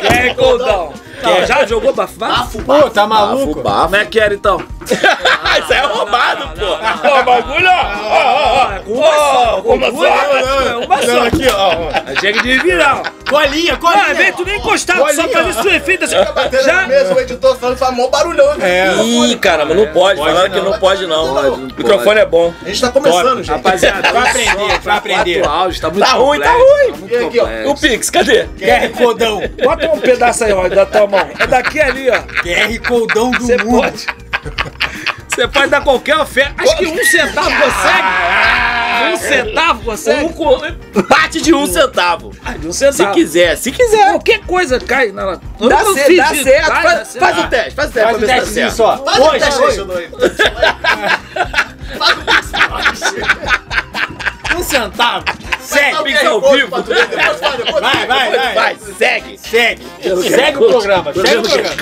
Quem é Rodão. Quem já jogou bafá? Bafo, Pô, tá Bafo maluco? bafo. Como é que era então? Isso aí é roubado, pô. Ó, o bagulho, ó. Ó, ó, ó. Ó, Uma só. Uma só. Aqui, ó. Chega de virar. Colinha, Ah, colinha. vem, tu nem encostava, só fazia isso efeito assim. Batendo Já? na mesa, o editor falando faz mó barulhão. né? É. Ih, caramba, não pode. Falaram que não pode, não. O microfone é bom. A gente tá começando, gente. Rapaziada, Vai aprender, vai aprender. O áudio tá muito Tá ruim, tá ruim. E ó, complexo. O Pix, cadê? QR Codão. Bota um pedaço aí, ó, da tua mão. É daqui ali, ó. QR Codão do Você mundo. pode. Você pode dar qualquer oferta. Acho que um centavo consegue. Um centavo consegue. Um co- parte de um centavo. Ah, de um Se centavo. quiser, se quiser. Qualquer coisa cai na. Dá, nunca certo, fiz dá certo. Vai, Faz, dá certo. faz o teste, faz o teste Faz pra o se teste dá disso, certo. ó. Faz o Hoje, teste, hoje. Faz o teste. Um centavo. Segue, Pix ao vivo. Vai, Vai, vai, vai. Segue. Segue. Segue o programa. Segue o programa.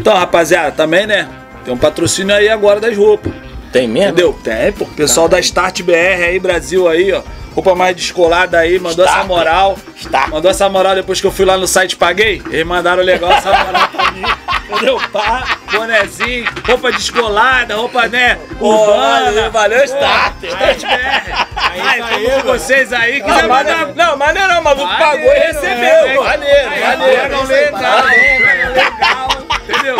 Então, rapaziada, também, né? Tem um patrocínio aí agora das roupas. Tem mesmo? Entendeu? Tem, pô. Pessoal da Start BR aí, Brasil aí, ó. Roupa mais descolada aí, mandou Start. essa moral. Start. Mandou essa moral depois que eu fui lá no site e paguei. Eles mandaram legal essa moral pra mim. Entendeu? Pá, bonezinho, roupa descolada, roupa, né? Urbana. valeu. Start BR. Aí, isso tamo aí, mano. vocês aí. Não, Quiser mandar. maneiro, não, maneiro não, o maluco Maneiro, pagou e é, recebeu. Maneiro, Aí, maneiro. legal, legal, legal, entendeu?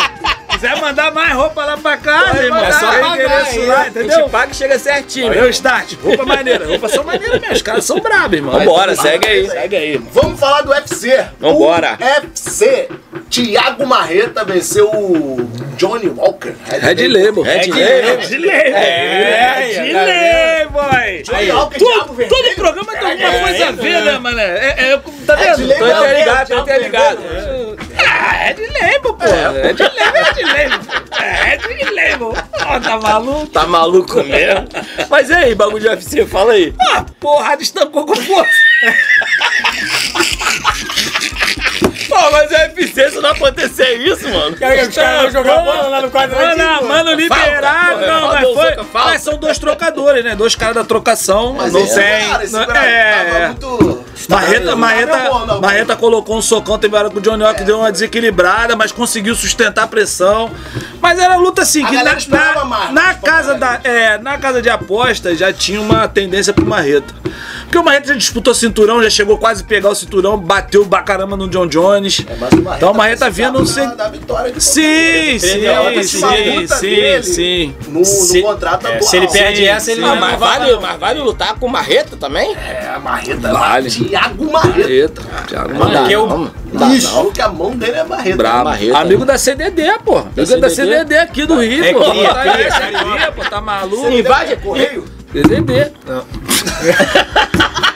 Quiser mandar mais roupa lá pra casa, irmão, é só pagar pagar endereço aí, lá, A gente entendeu? paga e chega certinho. Meu start, roupa maneira, roupa são maneiras mesmo, os caras são brabos, irmão. Vambora, segue aí. Segue aí, irmão. Vamos falar do UFC. Vambora. O UFC. Thiago Marreta venceu o Johnny Walker. Red Label. Red Label. Red Label. É, Red Label, boy. Johnny Walker, Thiago Todo, Vermelho. todo programa tem alguma É, coisa a é, ver, né, mano? É, é, tá vendo? Tô é o interligado, tô interligado. Ah, Red Label, pô. Red Label, Red Label. É, Red Label. Ó, tá maluco? Tá maluco mesmo? Mas e aí, bagulho de UFC, fala aí. Ah, porrada estancou com força. Pô, mas o UFC, se não acontecer isso, mano. Quer que os caras vão jogar bola lá no quadradinho? Mano, mano, liberado, Falta, não, mas foi. falta. Mas são dois trocadores, né? Dois caras da trocação. Mas não tem. cara, esse não- cara é, tava é. muito... Marreta, Marreta. Marreta colocou um socão, teve hora que o Johnny Walker deu uma desequilibrada, mas conseguiu sustentar a pressão. Mas era luta assim, A que na, na, mais, na casa da, é, na casa de apostas já tinha uma tendência pro Marreta. Porque o Marreta já disputou cinturão, já chegou quase a pegar o cinturão, bateu pra caramba no John Jones. É, o Marreta então o Marreta vinha não sei. da, da vitória de Sim, sim, a outra sim, sim, sim. no, no Se- contrato é, se ele perde Sim, essa, ele sim. não Ah, mas vai vale, mas vale lutar com marreta também? É, a Marreta. Vale. Thiago Marreta. Não Marreta. não. Não não. que a mão dele é Marreta. Brabo. Marreta, Amigo né? da CDD, pô. Amigo da CDD? Aqui do Rio, É pô. cria, Tá pô, tá maluco? Invade- Correio. CDD.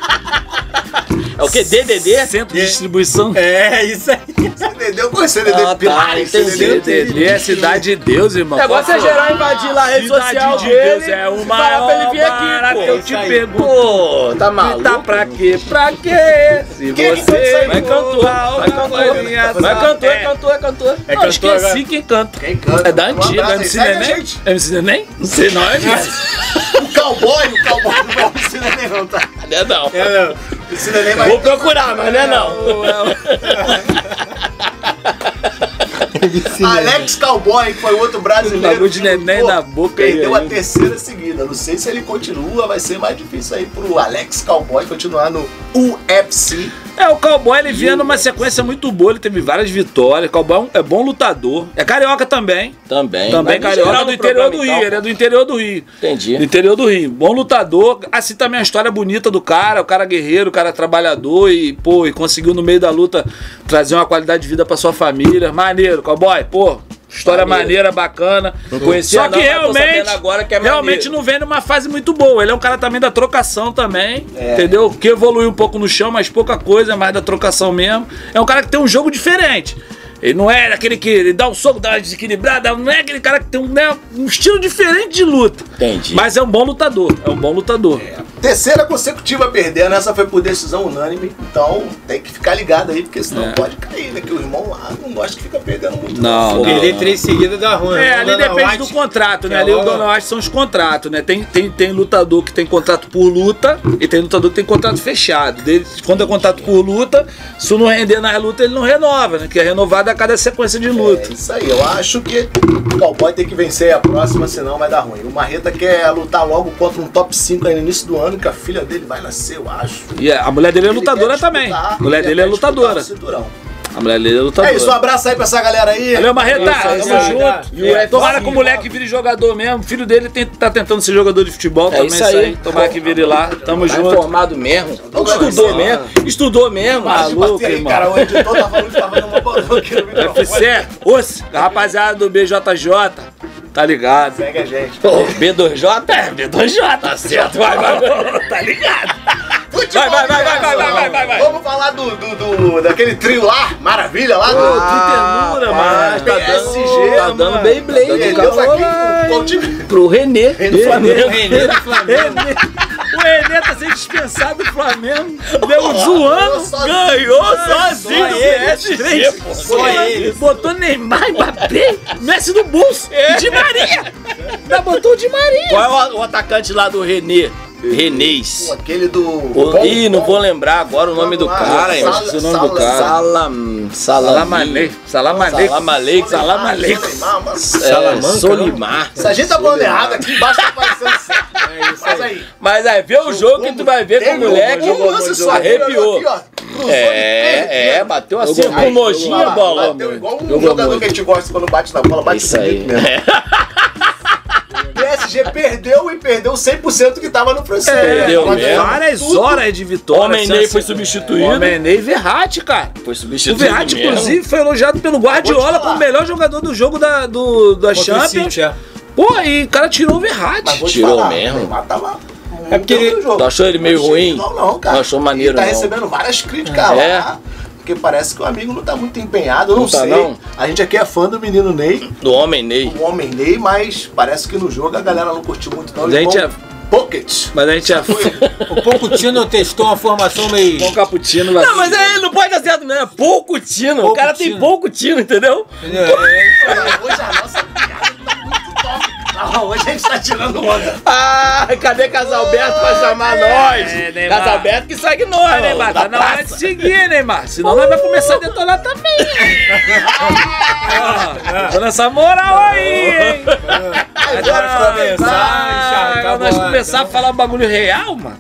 É o que? DDD? Centro de distribuição. É, isso aí. CDD, eu conheço CDD Ah, tá, Pilares. entendi. CDD é cidade de Deus, irmão. O negócio é geral invadir lá a rede Cidade social de dele. Deus é o e falar pra ele vir maior aqui, eu pô. te Isso aí. pergunto. Pô, tá Tá maluco? pra quê? Pra quê? Se isso você? Vai cantor, vai cantor. Vai cantor, é cantor, é cantor. É cantor esqueci agora. quem canta. Quem canta? É da antiga. MC Neném? MC Neném? Não sei não, é mesmo. O cowboy, o cowboy não vai ensinar nem não, tá? É não. É, não. Ensina nem vai. Vou procurar, mas não é não. Alex Cowboy, que foi outro brasileiro. Bagulho de que neném lutou, na boca aí, Perdeu a terceira seguida. Não sei se ele continua, vai ser mais difícil aí pro Alex Cowboy continuar no UFC. É, o Cowboy ele vinha numa sequência muito boa, ele teve várias vitórias. O Cowboy é um- é bom lutador. É carioca também. Também. Também carioca do interior do Rio. então, Ele é do interior do Rio. Entendi. Do interior do Rio. Bom lutador. Assim também a história bonita do cara. O cara guerreiro, o cara trabalhador e, pô, e conseguiu no meio da luta trazer uma qualidade de vida pra sua família. Maneiro, cowboy, pô. História maneira, bacana. Não conhecia Só que realmente, agora que é realmente não vem numa fase muito boa. Ele é um cara também da trocação também, É. entendeu? Que evoluiu um pouco no chão, mas pouca coisa, é mais da trocação mesmo. É um cara que tem um jogo diferente. Ele não é aquele que ele dá um soco, dá uma desequilibrada, não é aquele cara que tem um, né, um estilo diferente de luta. Entendi. Mas é um bom lutador, é um bom lutador. Terceira consecutiva a perder, né? Essa foi por decisão unânime. Então tem que ficar ligado aí, porque senão É. pode cair, né? Que o irmão lá não gosta que fica perdendo muito. Não, não. Perder três seguidas dá ruim. É, Não ali depende White. do contrato, né? É Ali o Dona White são os contratos, né? Tem, tem, tem lutador que tem contrato por luta e tem lutador que tem contrato fechado. Dele, quando é contrato por luta, se não render na luta, ele não renova, né? Que é renovado a cada sequência de É luta. isso aí, eu acho que o Cowboy tem que vencer a próxima, senão vai dar ruim. O Marreta quer lutar logo contra um top 5 aí no início do ano, que a filha dele vai nascer, eu acho. E a mulher dele é lutadora também. A mulher ele dele é lutadora. o cinturão. A mulher dele é lutadora. É isso, um abraço aí pra essa galera aí. Valeu, Marreta. Isso, Tamo junto. E É, Tomara que o moleque vire jogador mesmo. O filho dele tem- tá tentando ser jogador de futebol É também. isso aí. Tomara que vire lá. Tamo Tá junto. informado mesmo. Estudou mesmo. Estudou mesmo. Maluco, aí, irmão. cara, o editor tá falando que tá fazendo uma aqui no os, rapaziada do BJJ, tá ligado? Segue a gente. Pô, B2J? É, B2J, tá certo, vai, vai, vai, tá ligado? Futebol Vai, vai, vai, vai, internacional. vai, vai, vai, vai. Vamos falar do, do, do- daquele trio lá, maravilha lá do Pô, que ternura, mano. tá PSG, dando, tá dando mano. Beyblade. Perdeu calor aqui lá, com- com o hein? time. Pro Renê. do Flamengo. Renê do Flamengo. O Renê tá sendo dispensado do Flamengo. Deu zoando. sozinho. Ganhou sozinho do ele, PSG. Só ele. Botou Neymar, Mbappé, Messi no bolso. E Di Maria. Ainda botou o Di Maria. Qual é o, o atacante lá do Renê? Renês. Pô, Aquele do. O- Ih, não vou lembrar agora o nome do cara, hein? O nome do cara. Salam. Salam aleikum. Salam aleikum. Salam aleikum. Salam aleikum. Salamanca. É, Solimar. Se a gente tá falando errado aqui, embaixo tá aparecendo certo. Mas aí. Mas aí, vê o jogo que tu vai ver com o moleque. Arrepiou. É, é, bateu assim com muito, nojinho a bola. Bateu igual um jogador que a gente gosta quando bate na bola, bate Isso aí. PSG perdeu e perdeu 100% que tava no francês. Perdeu Mas mesmo. Várias tudo- horas de vitória. Homem Ney Assim, foi substituído. Homem Ney e Verratti, cara. Foi O substituído. Verratti, mesmo. inclusive, foi elogiado pelo Guardiola como o melhor jogador do jogo da, do, da Contra o Champions. City, é. Pô, e o cara tirou o Verratti. Tirou falar, mesmo. o É porque ele-. Tu achou ele meio ruim? Não, não, cara. Não achou maneiro, Ele tá não. recebendo várias críticas É? lá. Porque parece que o amigo não tá muito empenhado, eu não, Não tá, sei. não? A gente aqui é fã do menino Ney, Do Homem Ney. o homem Ney, mas parece que no jogo a galera não curtiu muito não. Gente é- Pocket. Mas a gente é O Pochettino testou uma formação meio... bom cappuccino lá. Não, mas aí ele não pode dar certo, não. É pouco tino. O cara tem tino. pouco tino, entendeu? É, Hoje a nossa Não, hoje a gente tá tirando onda. Ah, cadê Casalberto pra chamar nós? É, Neymar. Casalberto que segue nós, Vai, Neymar, tá na hora de seguir, Neymar. Senão nós vai começar a detonar também. Ó, Dando essa moral aí, hein? Agora começar, Ah, acabou, nós começar a falar um bagulho real, mano.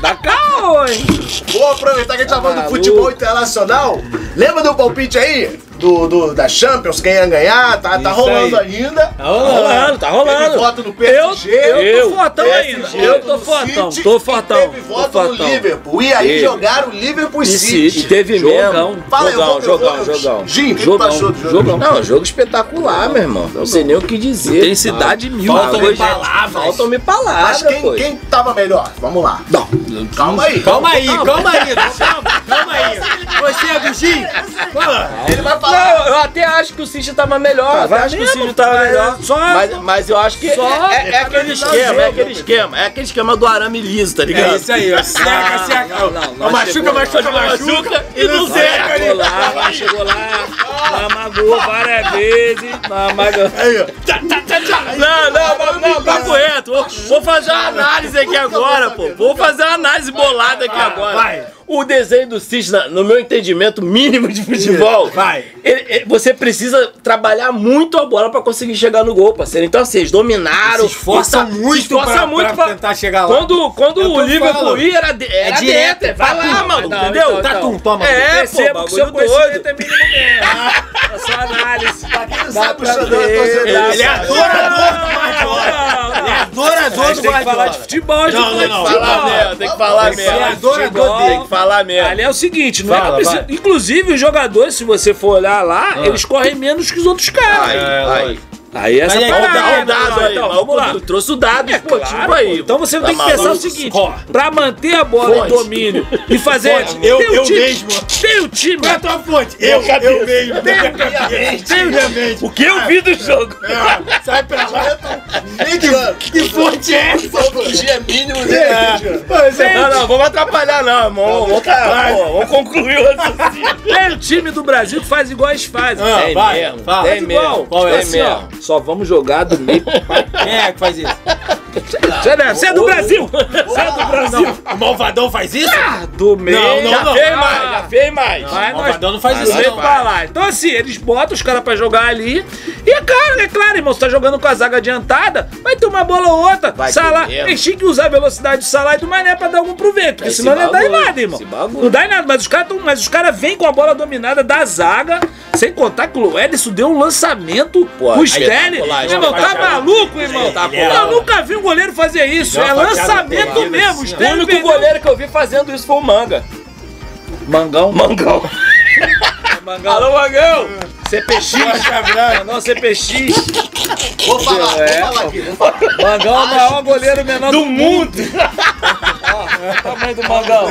Dar caô, hein? Vou aproveitar que a gente tá falando do Maluco. futebol internacional. Lembra do palpite aí? Do, do- da Champions, quem ia ganhar? Tá, tá rolando aí. ainda. Tá Tá rolando, tá Teve rolando. voto no Eu, PSG. eu tô fortão ainda. Eu tô fortão, City, tô e fortão. Teve Tô voto no fortão. Liverpool. E aí Teve. jogaram Liverpool e E City. City, teve Jogão. mesmo. Fala aí, eu jogão, vou- jogão, eu vou- jogão. Gin, o Jogão, do jogo? jogão. Não, jogo espetacular, meu irmão. Não sei nem o que dizer. Intensidade mil. Faltam-me palavras. Faltam-me palavras, Mas quem, pô. quem tava melhor? Vamos lá. Não. Calma aí. Calma aí, calma aí, calma, aí. Você, Agostinho? Ele vai falar. Não, eu até acho que o City tava melhor. Tava até acho que o mesmo, City tava mas melhor. só- mas, mas eu acho que só- é, é- é aquele esquema, é aquele esquema. É aquele esquema do arame liso, tá ligado? É isso aí, ó. Seca, seca. não, não, não machuca, machuca, machuca. e não seca. chegou lá, chegou lá, amagou várias vezes, amagou. Aí, ó. Não, não, não, papo reto. Vou fazer uma análise aqui agora, pô. Vou fazer uma análise bolada aqui agora. vai. O desenho do City, na- no meu entendimento mínimo de futebol, Vai. ele- ele- você precisa trabalhar muito a bola pra conseguir chegar no gol, parceiro. Então, assim, eles dominaram. Se esforça e tá- muito se esforça pra- muito pra tentar chegar lá. Quando, quando Eu o Liverpool ia, era, de, era É direto, direto. Vai lá, mano, Não, entendeu? então, Tá então. tum, toma. É, que o seu doido. é mínimo mesmo. A sua análise. Quem não sabe o pra Xandão é torcedor. Ele é adorador do Guardiola. Ele é adorador Tem do que falar de Guardiola. futebol, Não, fala não, de não. Falar mesmo, tem que falar Ele é mesmo. adorador Tem dele. Falar mesmo. Ali é o seguinte, não é Fala, que precisa- vai. Inclusive, os jogadores, se você for olhar lá, eles correm menos que os outros caras. Aí, É, aí. Aí essa aí, o parada, olha o dado aí. então, maluco, vamos lá. Eu trouxe o dado É claro, aí. pô. Então você Tá tem que pensar o maluco? seguinte: Ó. pra manter a bola Fonte. em domínio e fazer. Fonte, eu- tem o eu time, mesmo. Tem o time. Qual é a tua fonte? Eu, eu mesmo. Cabeça. Minha mente. O que eu vi do jogo? É, Sai pra lá. Mediano. Que fonte é essa? Dia mínimo dele. É. É. Não, não, vamos atrapalhar não, irmão. Vamos, vamos concluir o raciocínio. Tem o time do Brasil que faz igual eles fazem. Ah, Tem mesmo, tem Faz igual. Qual é? Tem Assim, mesmo. Só vamos jogar do meio. Quem é que faz isso? Você é- é do Brasil! Você é do Brasil! O Malvadão faz isso? Do meio. Não, não, Já não. fez mais, já fez mais. Mas O nós Malvadão não faz do isso, meio não. pra lá. Então, assim, eles botam os caras pra jogar ali. E é claro, é claro, irmão. Você tá jogando com a zaga adiantada, vai ter uma bola ou outra. Vai mesmo. eles tinham que usar a velocidade do Salah e do Mané pra dar algum proveito. Porque Esse senão não dar em nada, irmão. Não dá em nada. Mas os caras mas os caras vêm com a bola dominada da zaga. Sem contar que o Ederson deu um lançamento Pô, Sterling. espetacular, Irmão, tá maluco, irmão? Espetacular. Eu nunca vi um goleiro fazer isso. É lançamento mesmo. O único goleiro que eu vi fazendo isso foi o Manga. Mangão. Mangão. Mangão. Alô, Mangão. CPX. Mangão CPX. Vou falar, É, vou falar aqui. Vou falar. Mangão é o maior goleiro menor do, Do mundo. Ó, o tamanho do Mangão.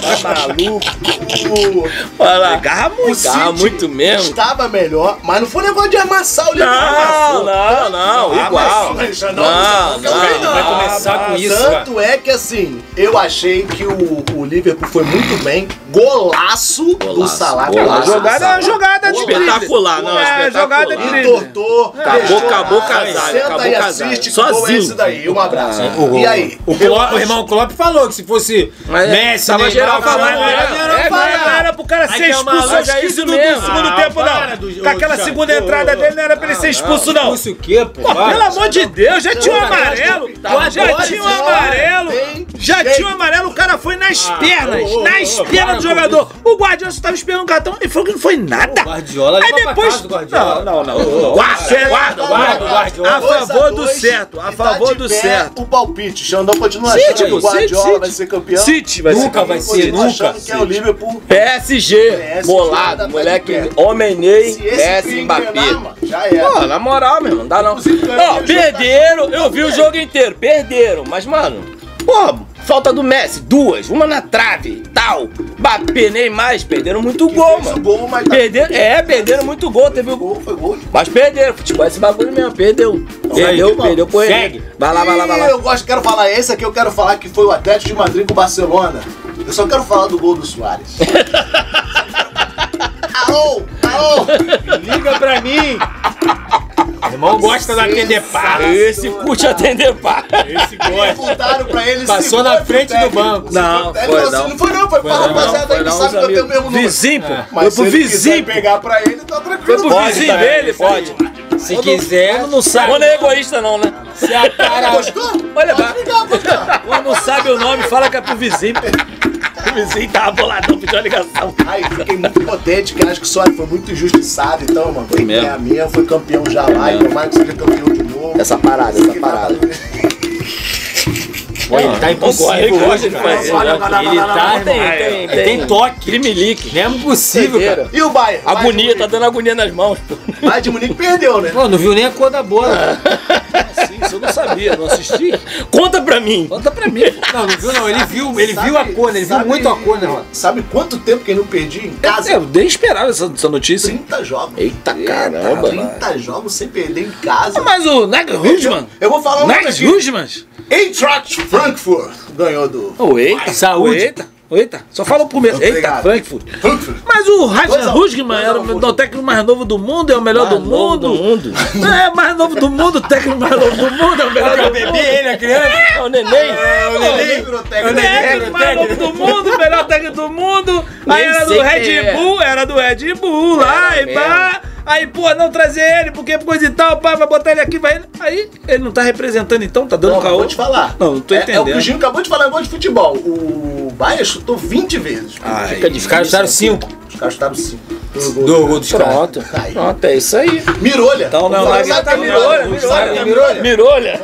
Tá maluco. Olha lá. Agarra muito. City muito mesmo. Estava melhor, mas não foi negócio de amassar o Não, não, não, igual. Mas, Não, não. Vai começar com isso, cara. Tanto é que assim, eu achei que o, o Liverpool foi muito bem. Golaço, do Golaço, Salah. golaço. Jogada é uma jogada de Espetacular, não, É, espetacular. jogada de drible. Entortou. Acabou, deixou acabou lá, casado, Senta acabou e casado. é Sozinho. esse daí. Um abraço. O, E aí? O, Klopp- o irmão Klopp falou que se fosse Mas Messi, tava Neymar, geral falando, né? era É, era pro cara ser expulso aos loja, é 15 isso do, segundo Ah, tempo, não. Com aquela segunda entrada dele não era pra ele ser expulso, não. Isso o quê, pô? Pelo amor de Deus, já tinha um amarelo. Tá Já bom, tinha um amarelo. Já tinha um amarelo, o cara foi nas Ah, pernas. Nas pernas do jogador. O Guardiola só tava esperando um cartão e falou que não foi nada. Guardiola Aí leva pra depois. casa do Guardiola. Não, não, não. Guarda, guarda, guarda, guarda. A favor do certo, a tá favor do certo. O palpite. Xandão continua City, achando que o Guardiola City. vai ser campeão. City vai ser Nunca vai campeão. ser, nunca. achando que é o Liverpool. PSG, PSG bolado, tá moleque, homem Ney, Messi, Mbappé. Já era. Pô, na moral, meu irmão, não dá não. Ó, jogo perderam, eu vi o jogo inteiro, perderam, mas, mano, pô, falta do Messi, duas, uma na trave, tal. Mbappé, nem mais, perderam muito Que gol, mano. gol, mas tá- Perderam, é, perderam muito gol, teve o gol. Foi gol. Mas perderam, futebol é esse bagulho mesmo, perdeu. Perdeu, perdeu ele. segue. Vai lá, vai lá, vai lá. eu gosto, quero falar esse aqui, eu quero falar que foi o Atlético de Madrid com o Barcelona. Eu só quero falar do gol do Soares. Alô, alô. Liga pra mim. Irmão gosta da atender pá. Esse curte atender pá. Esse gosta. Pra ele Passou se na foi frente pro do banco. Não, foi não. não foi não, foi pra rapaziada aí que sabe que eu tenho o mesmo número. Vizinho, pô. Mas Foi se pro ele quiser vizinho, pô. pegar pra ele, tá Foi tranquilo. pro Pode vizinho também, dele, pode. Se quiser, Quando não sabe, Quando é egoísta não, né? se a cara. Gostou? Olha, Pode ligar, pode ligar. quando não sabe o nome, fala que é pro vizinho. O vizinho tava boladão, pediu a ligação. Aí, fiquei muito contente, que acho que o Sony foi muito injustiçado, então, mano, foi mesmo. a minha, foi campeão já lá, e tomara que seja campeão de novo. Essa parada, essa parada. Olha, ele tá impossível Ele gosta de fazer, Ele né? tá, Tem, tem, Ele tem toque. Trimelique. Não é possível, cara. E o Bayern? Agonia, tá dando agonia nas mãos. Bayern de Munique perdeu, né? Pô, não viu nem a cor da bola. Sim, isso eu não sabia, não assisti. Conta pra mim. Conta pra mim. Não, não viu não. Ele viu, ele Sabe- viu a cor? Ele viu sabe- muito a cor, né, mano? Sabe quanto tempo que ele não perdia em casa? É, eu nem esperava essa, essa notícia. 30 jogos. Eita caramba. 30 jogos sem perder em casa. Mas o Nagelsmann, Eu vou falar um nome aqui. Nagelsmann, Eintracht Frankfurt ganhou do o Eita, Saúde. o Eita, o Eita, só fala o começo. Eita. Frankfurt. Frankfurt. Mas o Dois a era o técnico mais novo do mundo, é o melhor do Mais novo mundo. do mundo. É mais novo do mundo, o técnico mais novo do mundo, é o melhor É o do bebê, mundo. ele, a criança. É o neném. É o Neném É o técnico. mais novo do mundo, o melhor técnico do mundo. Aí era do Red é. Bull, era do Red Bull lá e pá. Aí, pô, não trazer ele, porque coisa e tal, pá, vai botar ele aqui, vai. Aí, ele não tá representando então, tá dando Não, caô. vou te falar. Não, não tô É- É, o que entendendo. o Gino acabou de falar, eu gosto de futebol. O Bayern chutou 20 vezes. Ai, Fica Os caras chutaram cinco. Os caras chutaram 5. Do gol dos caras. Pronto. Aí. Pronto, é isso aí. Mirolha. Então não, não, falar tá mirolha, Mirolha. mirolha, mirolha.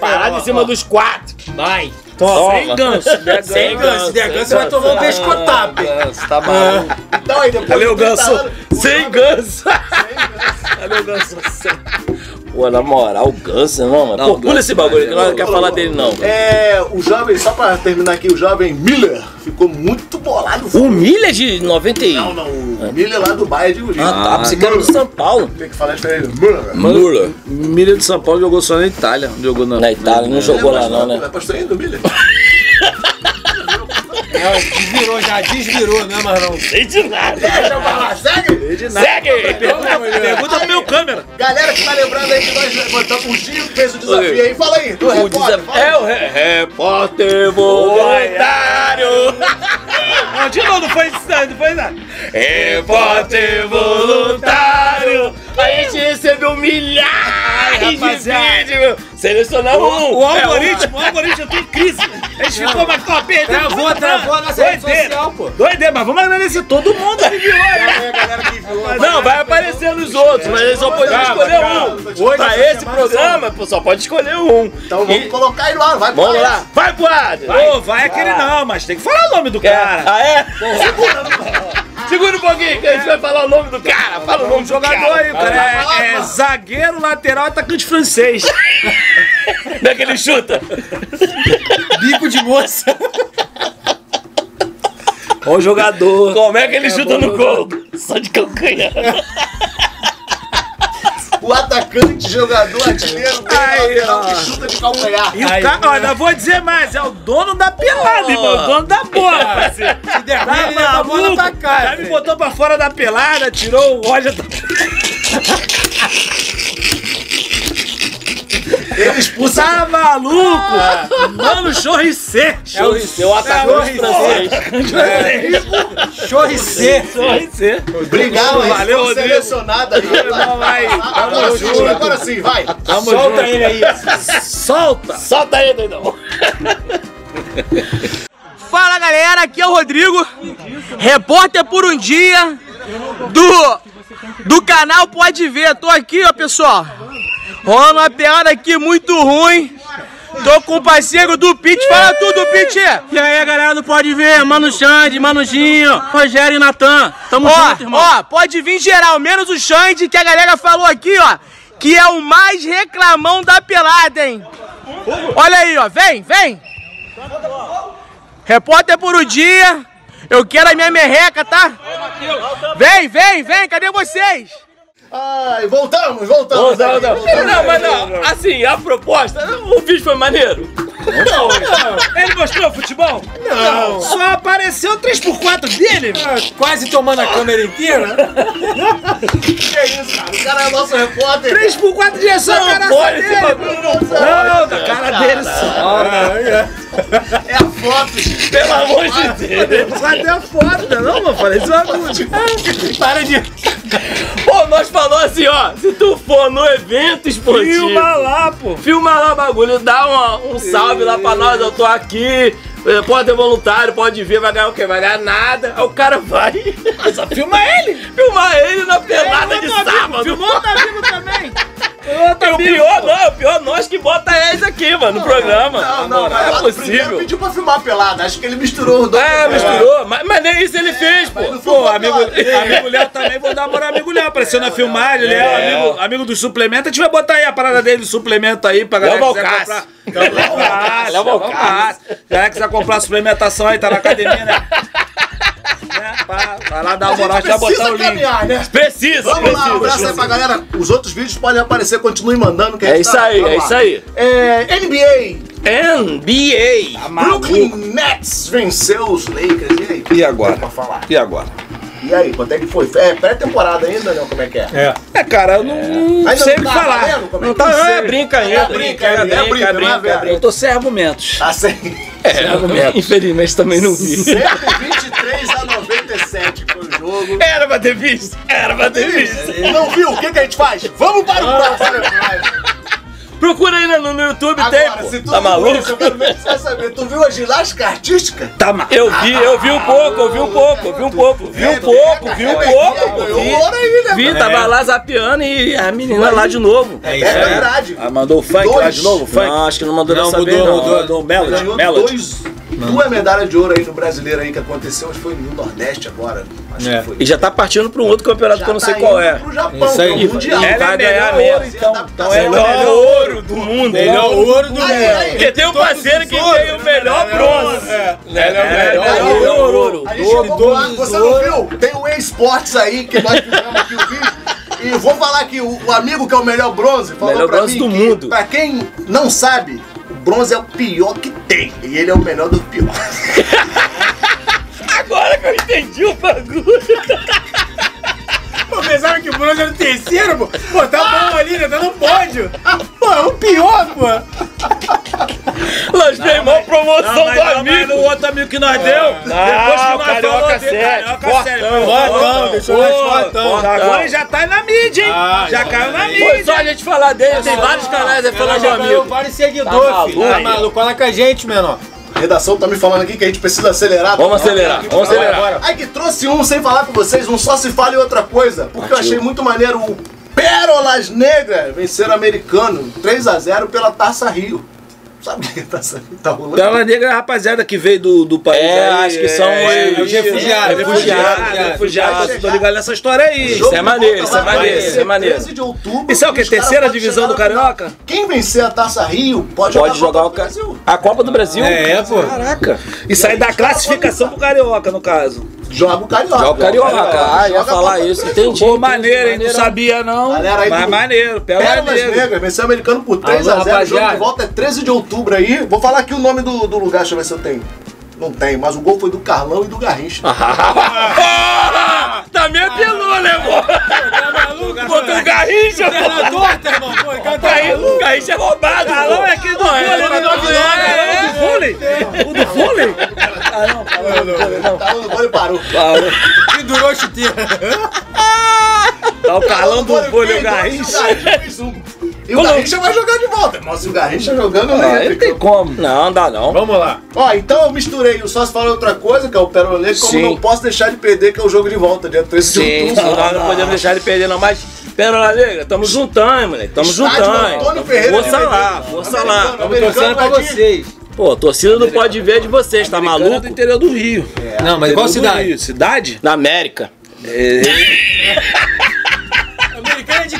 Parado em cima dos quatro. Vai. Toma. Sem ganso. Sem ganso. Se der ganso, você vai tomar um pescotap. Ganso, tá maluco. Então aí depois o 30 ganso? Sem ganso. Cadê o ganso? Pô, na moral, o ganso não, mano. Não, Pô, pula esse bagulho, que Ganso. nós não quer falar dele não. É, o jovem, só pra terminar aqui, o jovem Miller ficou muito bolado. O Milha de 91. Não, não, o Miller lá do Bayern de Munique. Ah, tá. Pensei que era do São Paulo. Tem que falar diferente. Miller. Mula. Milha de São Paulo jogou só na Itália. não Jogou na, Na Itália, não jogou lá não, né? É pastor ainda, Miller? É, desvirou já, desvirou, é mais não. Sei de nada. Deixa eu falar, segue! Segue! Pergunta, pergunta pro meu câmera. Galera que tá lembrando aí que nós levantamos o Gil que fez o desafio aí. Fala aí, do O repórter. desafio é o re- repórter voluntário. Não, de novo, não foi isso, não foi nada. Repórter voluntário. A gente recebeu milhares de rapaziada. vídeos. Selecionamos um. O É, algoritmo, o algoritmo tem crise. A gente ficou mais perdendo. Travou, travou a nossa rede social, pô. Doideira, mas vamos agradecer todo mundo que viu aí. É. Não, vai aparecer nos outros, mas eles só podem escolher calma. um. Hoje, Pra esse programa, pô, só pode escolher um. Então vamos E- colocar aí no ar, vai pro Vamos lá. Vai pro ar. Pô, vai aquele não, mas tem que falar o nome do cara. Ah, é? Segura um pouquinho que a gente vai falar o nome do cara. Fala o nome do jogador aí, o cara é, é zagueiro, lateral, atacante francês. Como é que ele chuta? Bico de moça. Bom jogador. Como é que ele chuta no gol? Só de calcanhar. O atacante, jogador, artilheiro, Aí, lateral ó. que chuta de calcanhar. E o Aí, cara, olha, eu vou dizer mais, é o dono da pelada, irmão. O dono da bola, parceiro. Se der ruim, Tá ele leva a bola maluco? pra casa. Já me botou pra fora da pelada, tirou o Roger da... Ele expulsa. Tá maluco? Mano, chorricê. É o Seu atacante francês. chorricê. Chorricê. Obrigado, Valeu, Rodrigo. selecionado aí. Não, vai. Agora sim, agora sim, vai. Tamo Solta junto. ele aí. Solta. Solta aí, doidão. Fala galera, aqui é o Rodrigo, repórter por um dia do, do canal Pode Ver. Tô aqui, ó pessoal, rolando uma piada aqui muito ruim. Tô com o parceiro do Pit, fala tudo, Pit! E aí, galera do Pode Ver, Mano Xande, Manuzinho, Rogério e Natan. Tamo Ó, junto, irmão. ó, pode vir geral, menos o Xande, que a galera falou aqui, ó, que é o mais reclamão da pelada, hein? Olha aí, ó, vem, vem! Repórter por um dia, eu quero a minha merreca, tá? Vem, vem, vem, cadê vocês? Ai, voltamos, voltamos. Não, não, não. voltamos. Não, mas não. Assim, a proposta, o vídeo foi maneiro. Ele mostrou futebol? Não. Só apareceu o 3x4 dele. Ah, Quase tomando a câmera inteira. Que isso, cara? O cara é nosso repórter. 3x4 de ação, Não cara. pode bagulho, não. Não, da cara dele só. É a foto. Pelo amor de Deus. Cadê a foto? Não, mano. Falei isso é uma Para de. Pô, nós falou assim, ó. Se tu for no evento esportivo. Filma lá, pô. Filma lá o bagulho, dá uma- um salve lá pra nós, eu tô aqui. eh, Pode ter voluntário, pode vir, vai ganhar o quê? Vai ganhar nada. Aí o cara vai. Só filma ele. Filmar ele na pelada de Outro amigo, sábado. Filmou outro amigo também. E o pior não, o pior nós que bota eles aqui, mano, no programa. Não, não, não é possível. pediu pra filmar pelada. Acho que ele misturou os dois. É, misturou, mas, mas nem isso ele fez, pô. Pô, amigo, amigo Léo também, vou dar moral amigo Léo. Apareceu na filmagem, Léo, amigo, amigo do suplemento. A gente vai botar aí a parada dele do suplemento aí pra galera que quiser comprar. Léo Valcassi, Léo. Valcassi. Galera que quiser comprar suplementação aí, tá na academia, né? Né, Vai lá dar uma moral, vai botar Precisa o link. caminhar, né? Precisa, Vamos lá, um abraço precisa. aí pra galera. Os outros vídeos podem aparecer, continue mandando. Que a É gente isso aí, vamos é lá. isso aí. É, NBA. NBA. Brooklyn Nets venceu os Lakers. E aí? E agora? Pra falar. E agora? E aí, quanto é que foi? É pré-temporada ainda, não? Como é que é? É. É, cara, eu não, não Ainda sei o não que tá falar. valendo? Como é Não tá, não é, brinca ainda. É brinca, é brinca, brinca, não é brinca, velho. Eu tô sem argumentos. Tá sem. É, infelizmente também não vi. 123 a 97 foi o jogo. Era pra ter visto, era pra ter visto. Não viu? O que, que a gente faz? Vamos para o próximo. Procura aí no, no YouTube, tem, Agora, pô. se tu Tá maluco? isso, eu quero ver se você vai saber. Tu viu a ginástica artística? Tá mal. Eu vi, eu vi um pouco, eu vi um pouco, eu vi um pouco, vi um pouco, vi um pouco, vi. aí, né? Vi, tava lá zapeando e a menina lá de novo. É verdade. Ah, mandou o funk lá de novo? Funk? Não, acho que não mandou Não, dessa mudou, vez, não. mudou. Mandou o Melody. Melody. Dois, duas medalhas de ouro aí no brasileiro aí que aconteceu, acho que foi no Nordeste agora. Acho É. que foi. E já tá partindo pra um outro campeonato que eu não sei tá qual indo é. Pro Japão, Isso aí. é o Mundial. Ele vai ganhar melhor mesmo. ouro, então. Então é o Melhor melhor ouro do mundo. Melhor ouro do mundo. Porque tem um parceiro que tem o melhor bronze. É. É, Aí, melhor ouro. A gente você não viu? Tem o eSports aí que nós fizemos aqui o vídeo. E vou falar que o, o amigo que é o melhor bronze falou Melhor pra bronze mim do que, mundo. pra quem não sabe, o bronze é o pior que tem. E ele é o melhor do pior. Agora que eu entendi o bagulho. Pô, pensava que o bronze era o terceiro, pô. Pô, tá bom ali, né? Tá no pódio. Pô, é o pior, pô. Nós demos uma promoção Não, mas, do não, mas amigo. no outro amigo que nós deu, depois que nós Carioca falou dele, sete, Carioca fortão, sério, Fortão, deixou nós fortão. Agora já tá na mídia, hein? Ah, já já caiu na Foi mídia. só a gente falar dele, tem vários canais aí falando do amigo. vários seguidores, Tá filho. Tá maluco? Cola com a gente, menor. A redação tá me falando aqui que a gente precisa acelerar. Vamos acelerar, vamos acelerar. Agora. Aí que trouxe um sem falar com vocês, um só se fala e outra coisa. Porque eu achei muito maneiro o Pérolas Negras vencer o americano 3x0 pela Taça Rio. Sabe o que é Rio? Tá rolando? Pela negra é a rapaziada que veio do, do país. É, aí, acho que são é, os é, refugiados, é, refugiados, refugiados. Tô ligado nessa história aí. Jogo é maneiro, volta isso é maneiro, isso é maneiro. 13 de outubro. Isso é o caras Terceira divisão do. Carioca? Quem vencer a Taça Rio pode, Pode jogar a o Copa ca... do Brasil. a Copa do Brasil. É, pô. Caraca. E sair da classificação pro Carioca, no caso. Joga o Carioca. Joga o Carioca. Ah, ia Joga a falar isso, entendi. Pô, maneiro, hein? Não Maneiro. sabia, não. Galera aí Mas do- maneiro. Pérola Pérolas negra. Negras, venceu o americano por 3x0. O jogo de volta é 13 de outubro aí. Vou falar aqui o nome do, do lugar, deixa eu ver se eu tenho. Não tem, mas o gol foi do Carlão e do Garrincha. Porra! Também apelou, né, pô? Tá maluco, Botou o Garrincha, pô. Treinador, tá irmão? Pô, o tá Garrincha, é roubado, pô. é aquele do Não, é, vôlei, é, né? é, É, o do vôlei? O do vôlei? Ah, não. Tá no gol e parou. Que durou chuteira. Tá o Carlão do Vôlei vôlei, o Garrincha. E o Garrincha vai jogar de volta. Mas o Garrincha jogando, não entra ele em tem como. Não, dá não. Vamos lá. Ó, então eu misturei o só se fala outra coisa, que é o Pérola Negra, como Sim. não posso deixar de perder, que é o jogo de volta, dia 13 de Sim, outubro. nós não podemos deixar ele perder não, mas Pérola Negra, tamo juntando, moleque, tamo Estádio juntando. Antônio Ferreira Força de lá, força lá. Americano torcendo pra de- vocês. Pô, torcida não pode ver de vocês, tá é maluco? do interior do Rio. Não, mas qual cidade? Rio. Cidade? Na América. É de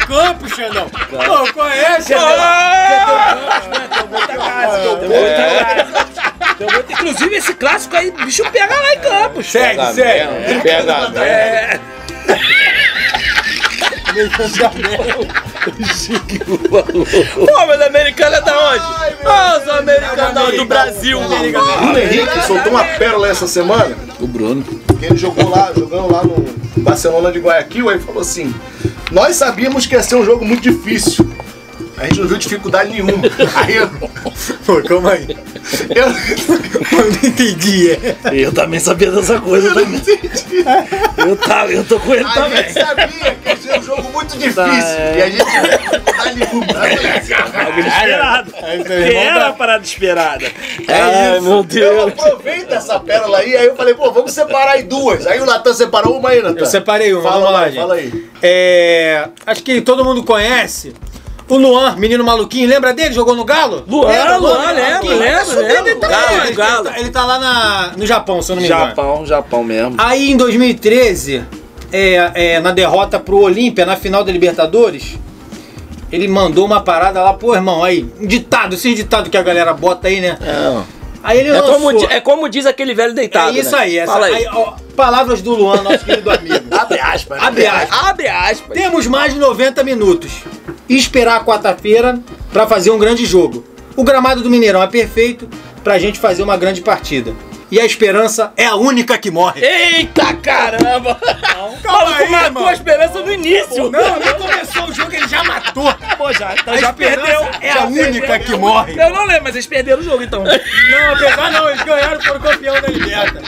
campo, Xandão. Pô, qual é, Xandão? Casa. Muita- Inclusive, esse clássico aí, o bicho pega lá em Campos. Segue, segue. Pega, É. Pô, mas a americana é da onde? Ah, os americanos do Brasil. Bruno Henrique soltou uma pérola essa semana. O Bruno. que ele jogou lá, jogando lá no Barcelona de Guayaquil, aí falou assim: Nós sabíamos que ia ser um jogo muito difícil. A gente não viu dificuldade nenhuma. Aí eu, Pô, calma aí. eu, Eu não entendi. é. Eu também sabia dessa coisa eu não também. entendi. Eu, tá, eu tô com ele A também. gente sabia que ia ser um jogo muito difícil. E a gente eu Algo inesperado. Que era a parada esperada. É Ai, isso. meu Eu Deus. aproveito essa pérola aí, aí eu falei, pô, vamos separar aí duas. Aí o Natan separou uma aí, Natan. Eu separei uma, Fala vamos lá, lá, gente. fala aí. É, acho que todo mundo conhece. O Luan, menino maluquinho, lembra dele? Jogou no Galo? Luan, Lembra, Luan, É sobrinho lembro. dele também, Galo, ele, Galo. tá- Ele tá lá na, no Japão, se eu não me engano. Japão, Japão mesmo. Aí em 2013, é, é, na derrota pro Olímpia, na final da Libertadores, ele mandou uma parada lá, pô, irmão, aí, um ditado, esses ditados que a galera bota aí, né? Aí ele É lançou. como, é como diz aquele velho deitado. É isso né? aí, essa, Fala aí. aí, ó, palavras do Luan, nosso querido amigo. Abre aspas. Abre aspas. Abre aspas. Temos mais de 90 minutos. E esperar a quarta-feira pra fazer um grande jogo. O gramado do Mineirão é perfeito pra gente fazer uma grande partida. E a esperança é a única que morre. Eita caramba! calma Maluco aí, matou irmão. a esperança no início. Não, nem começou o jogo, ele já matou. Pô, já, então A já perdeu. é Já a única perdeu. que morre. Eu não lembro, mas eles perderam o jogo então. Não, apesar não, eles ganharam, foram campeão da Liberta.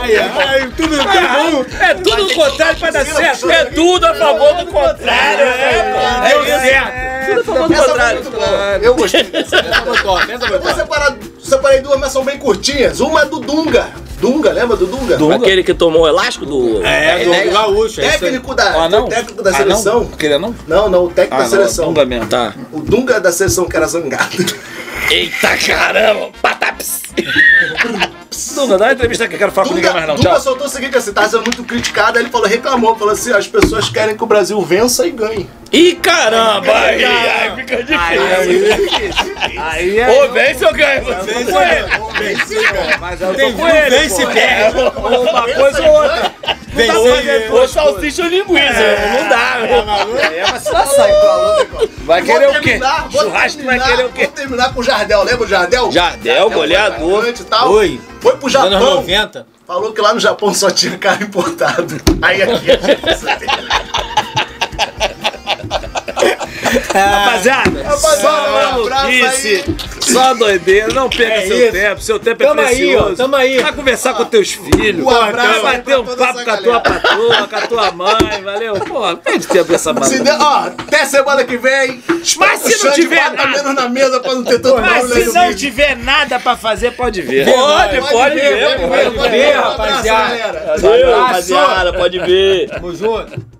Aí, aí, tudo, tudo bom. É tudo o contrário pra dar certo. É tudo a favor do contrário, é. Deu É certo. Tudo a favor do contrário. Eu gostei dessa. Essa foi top, essa foi Eu top. separar, separei duas, mas são bem curtinhas. Uma é do Dunga. Dunga, lembra do Dunga? Aquele que tomou o elástico do. É, do gaúcho, é. Técnico da, Ah, não? técnico da Ah, seleção. não? Queria não? Não, não, o técnico Ah, da não, seleção. Dunga mesmo. Tá. O Dunga da seleção que era zangado. Eita caramba! Pataps! Dunga, dá uma entrevista que eu quero falar com ninguém mais não. Dunga Tchau. soltou o seguinte, assim, tá sendo muito criticado, aí ele falou, reclamou, falou assim, as pessoas querem que o Brasil vença e ganhe. Ih, caramba! Aí, aí fica difícil. Aí é. Ou vence ou ganha. Vence Foi ou ele. Mas eu tô com ele. vem se pô. perde. Ou uma coisa ou outra. Vem Ou salsicha ou linguiça. Não dá. É uma situação. Vai Vou querer o quê? Churrasco vai terminar- querer o quê? Vou terminar com o Jardel, lembra o Jardel? Jardel, goleador. atacante e tal. Oi. Foi pro Anos Japão, 90. falou que lá no Japão só tinha carro importado. Aí aqui gente Rapaziada, Rapaziada, só um maluquice, só doideira. Não perca É seu isso. tempo, seu tempo é Tamo aí, precioso. ó, tamo aí. Vai conversar com teus filhos, Um vai aí bater um papo com a tua patroa, com a tua mãe, valeu? Pô, perde tempo essa der, ó, até semana que vem. Mas se não tiver nada- menos na mesa pra não ter tanto Mas se aí não tiver nada pra fazer, pode ver. Pode, pode ver. pode ver, rapaziada. Valeu, rapaziada, pode ver. Tamo junto.